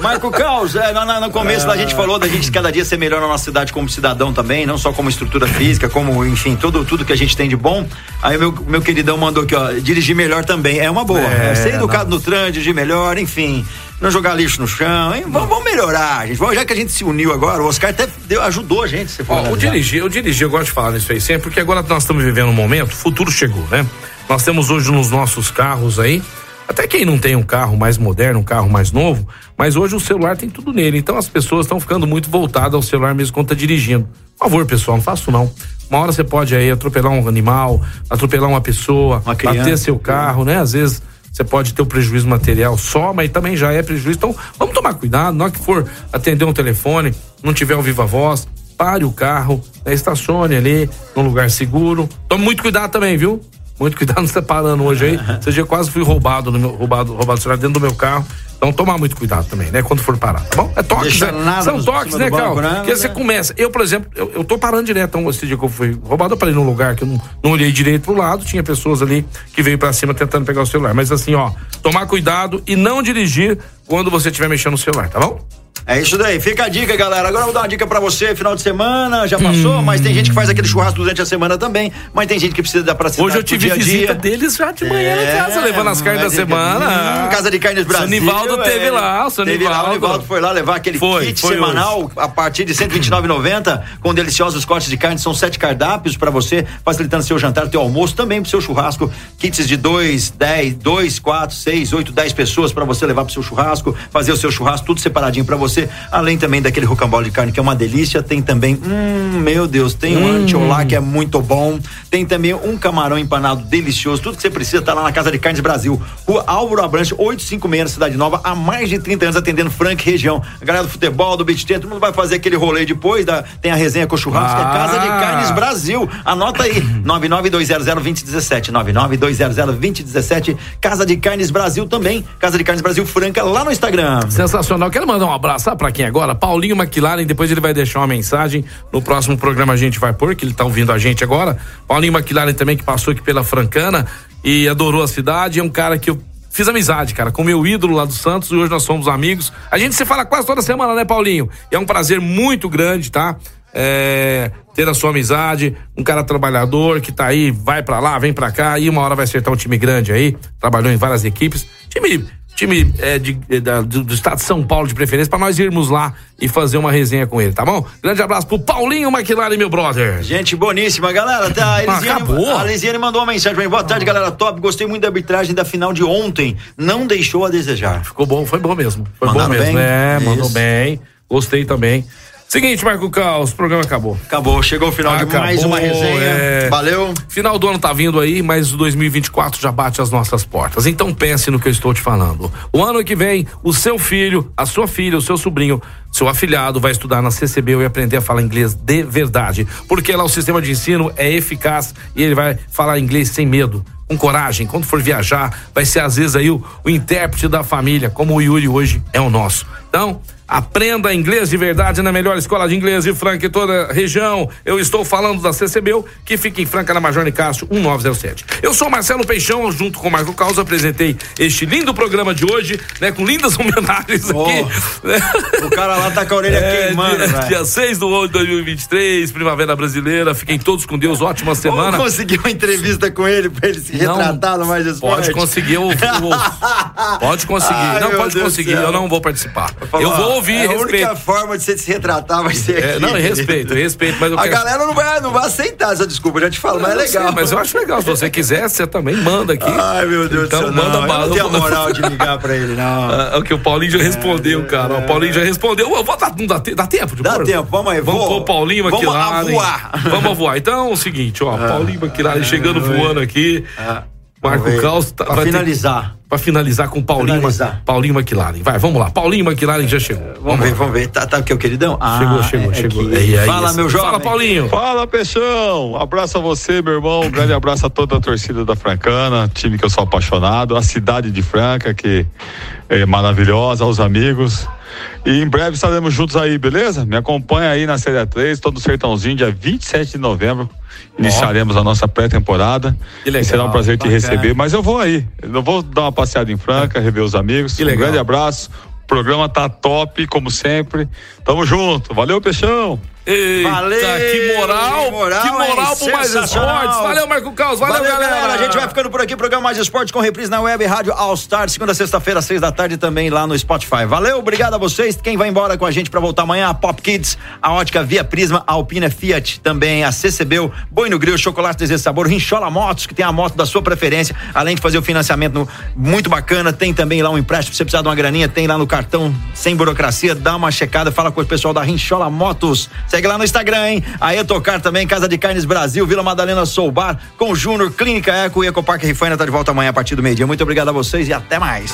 Marco Caos, é, no, no- começo a gente falou da gente cada dia ser melhor na nossa cidade como cidadão também, não só como estrutura física, como, enfim, tudo, tudo que a gente tem de bom. Aí meu, meu queridão mandou aqui, ó, dirigir melhor também, é uma boa. É, É, ser educado não. no trânsito, dirigir melhor, enfim, não jogar lixo no chão, hein? Vamos, vamos melhorar, gente. Vamos, já que a gente se uniu agora, o Oscar até deu- ajudou a gente, se for Ó, analisar. dirigir, eu dirigi, eu gosto de falar nisso aí sempre, porque agora nós estamos vivendo um momento, o futuro chegou, né? Nós temos hoje nos nossos carros aí, até quem não tem um carro mais moderno, um carro mais novo, mas hoje o celular tem tudo nele. Então as pessoas estão ficando muito voltadas ao celular mesmo quando tá dirigindo. Por favor, pessoal, não faça isso não. Uma hora você pode aí atropelar um animal, atropelar uma pessoa, criança. bater seu carro, né? Às vezes você pode ter o prejuízo material só, mas também já é prejuízo. Então, vamos tomar cuidado. Na hora que for atender um telefone, não tiver o viva voz, pare o carro, né, estacione ali num lugar seguro. Tome muito cuidado também, viu? Muito cuidado não separando hoje aí. Esse dia quase fui roubado, no meu, roubado, roubado o celular dentro do meu carro. Então tomar muito cuidado também, né? Quando for parar, tá bom? É toques, né? São toques, né, banco, Cal? né? Porque você começa. Eu, por exemplo, eu, eu tô parando direto. Então, esse dia que eu fui roubado, eu parei num lugar que eu não, não olhei direito pro lado. Tinha pessoas ali que veio pra cima tentando pegar o celular. Mas assim, ó, tomar cuidado e não dirigir quando você estiver mexendo no celular, tá bom? É isso daí, fica a dica, galera. Agora eu vou dar uma dica pra você, final de semana, já passou, mas tem gente que faz aquele churrasco durante a semana também, mas tem gente que precisa da praticidade Hoje eu tive dia visita dia. deles já de manhã É, em casa, levando as carnes da mas- semana. Hum, Casa de Carnes Brasil. Seu Nivaldo teve é. lá, o seu Teve lá, o Nivaldo. Foi lá levar aquele Foi, kit foi semanal a partir de R$ 129,90 com deliciosos cortes de carne. São sete cardápios pra você, facilitando seu jantar, teu almoço, também pro seu churrasco. Kits de dois, dez, dois, quatro, seis, oito, dez pessoas pra você levar pro seu churrasco, fazer o seu churrasco, tudo separadinho pra você. Além também daquele rocambole de carne que é uma delícia. Tem também, hum, meu Deus, tem um antiolá que é muito bom. Tem também um camarão empanado delicioso. Tudo que você precisa tá lá na Casa de Carnes Brasil. Rua Álvaro Abranche, 856 na Cidade Nova, há mais de 30 anos atendendo Frank região. A galera do futebol, do beach todo mundo vai fazer aquele rolê depois, da, tem a resenha com o churrasco, Ah. é Casa de Carnes Brasil. Anota aí, (clears throat) 992002017, 992002017, Casa de Carnes Brasil também, Casa de Carnes Brasil Franca, lá no Instagram. Sensacional. Quero mandar um abraço, sabe pra quem agora? Paulinho McLaren, depois ele vai deixar uma mensagem. No próximo programa a gente vai pôr, que ele tá ouvindo a gente agora. Paulinho McLaren também, que passou aqui pela Francana e adorou a cidade. É um cara que eu fiz amizade, cara, com meu ídolo lá do Santos e hoje nós somos amigos. A gente se fala quase toda semana, né, Paulinho? E é um prazer muito grande, tá? É, ter a sua amizade, um cara trabalhador que tá aí, vai pra lá, vem pra cá, e uma hora vai acertar um time grande aí, trabalhou em várias equipes. Time time é, de- é, da- do, do estado de São Paulo de preferência, pra nós irmos lá e fazer uma resenha com ele, tá bom? Grande abraço pro Paulinho McLaren, meu brother. Gente boníssima, galera. Tá, a, Ah, (laughs) Elisiane, acabou. a Elisiane mandou uma mensagem pra mim. Boa tarde, galera. Top. Gostei muito da arbitragem da final de ontem. Não deixou a desejar. Ficou bom, foi bom mesmo. Foi Mandaram bom mesmo. bem? É, mandou Isso. bem. Gostei também. Seguinte, Marco Caos, o programa acabou. Acabou, chegou o final de mais uma resenha. é. Valeu. Final do ano tá vindo aí, mas o 2024 já bate as nossas portas. Então pense no que eu estou te falando. O ano que vem, o seu filho, a sua filha, o seu sobrinho, seu afilhado vai estudar na CCB e aprender a falar inglês de verdade. Porque lá o sistema de ensino é eficaz e ele vai falar inglês sem medo. Com coragem, quando for viajar, vai ser às vezes aí o, o intérprete da família, como o Yuri hoje é o nosso. Então, Aprenda inglês de verdade na melhor escola de inglês de Franca em toda a região. Eu estou falando da CCBU, que fica em Franca, na Major Nicásio, 1907. Eu sou Marcelo Peixão, junto com o Marco Caos, apresentei este lindo programa de hoje, né? Com lindas (laughs) homenagens aqui. né? O cara lá tá com a orelha (laughs) É, queimando, dia, dia 6 do 8 de 2023, Primavera Brasileira. Fiquem todos com Deus, ótima semana. Vamos conseguir uma entrevista com ele pra ele se Não, retratar no Mais Esporte? Pode conseguir, eu, eu- (laughs) pode conseguir. Ai, não, pode Deus conseguir, eu não vou participar. Eu vou ouvir, é A respeito. única forma de você se retratar vai ser É, aqui. não, eu respeito, respeito, mas A quero- galera não vai, não vai aceitar essa desculpa, já te falo, mas é legal. sei, mas eu acho legal. Se você quiser, você também manda aqui. Ai, meu Deus então, do céu, manda não, eu bala. não tenho a moral de ligar pra ele, não. (laughs) Ah, É o que o Paulinho já respondeu, cara. O Paulinho já respondeu. Eu vou não dá, te- dá tempo de Dá tempo, vamos aí, Vamos vou- pôr o Paulinho vamos McLaren. a voar. Vamos a voar. Então é o seguinte, ó. (laughs) Paulinho McLaren chegando voando aqui. Marco vamos ver. Caos. Tá, Pra finalizar. Pra finalizar com Paulinho, Finalizar. Paulinho McLaren. Vai, vamos lá. Paulinho McLaren já chegou. Vamos ver, vamos ver. Tá, tá aqui o queridão? Ah, Chegou, chegou, é chegou. aqui. É, é Fala, meu jovem. Fala, Paulinho. Fala, Peixão. Abraço a você, meu irmão. Um grande abraço a toda a torcida da Francana, time que eu sou apaixonado, a cidade de Franca, que é maravilhosa, aos amigos. E em breve estaremos juntos aí, beleza? Me acompanha aí na Série 3, todo o Sertãozinho, dia 27 de novembro. Iniciaremos a nossa pré-temporada. Será um prazer te receber, mas eu vou aí. Eu vou dar uma passeada em Franca, rever os amigos. Um grande abraço. O programa tá top, como sempre. Tamo junto. Valeu, Peixão. Eita, Valeu, que moral, que moral, que moral pro Mais. Esportes. Valeu, Marco Caos. Valeu, galera. A gente vai ficando por aqui. Programa Mais Esportes com reprise na web Rádio All Star, segunda, sexta-feira, seis da tarde, também lá no Spotify. Valeu, obrigado a vocês. Quem vai embora com a gente pra voltar amanhã? A Pop Kids, a Ótica Via Prisma, a Alpina Fiat, também a CCBU, Boi no Grill, Chocolate Desejo Sabor, Rinchola Motos, que tem a moto da sua preferência, além de fazer o financiamento no- muito bacana, tem também lá um empréstimo, se você precisar de uma graninha, tem lá no cartão, sem burocracia, dá uma checada, fala com o pessoal da Rinchola Motos. Segue lá no Instagram, hein? Aí Tocar também, Casa de Carnes Brasil, Vila Madalena Soubar, com Júnior, Clínica Eco e Ecoparque Rifaina tá de volta amanhã a partir do meio-dia. Muito obrigado a vocês e até mais.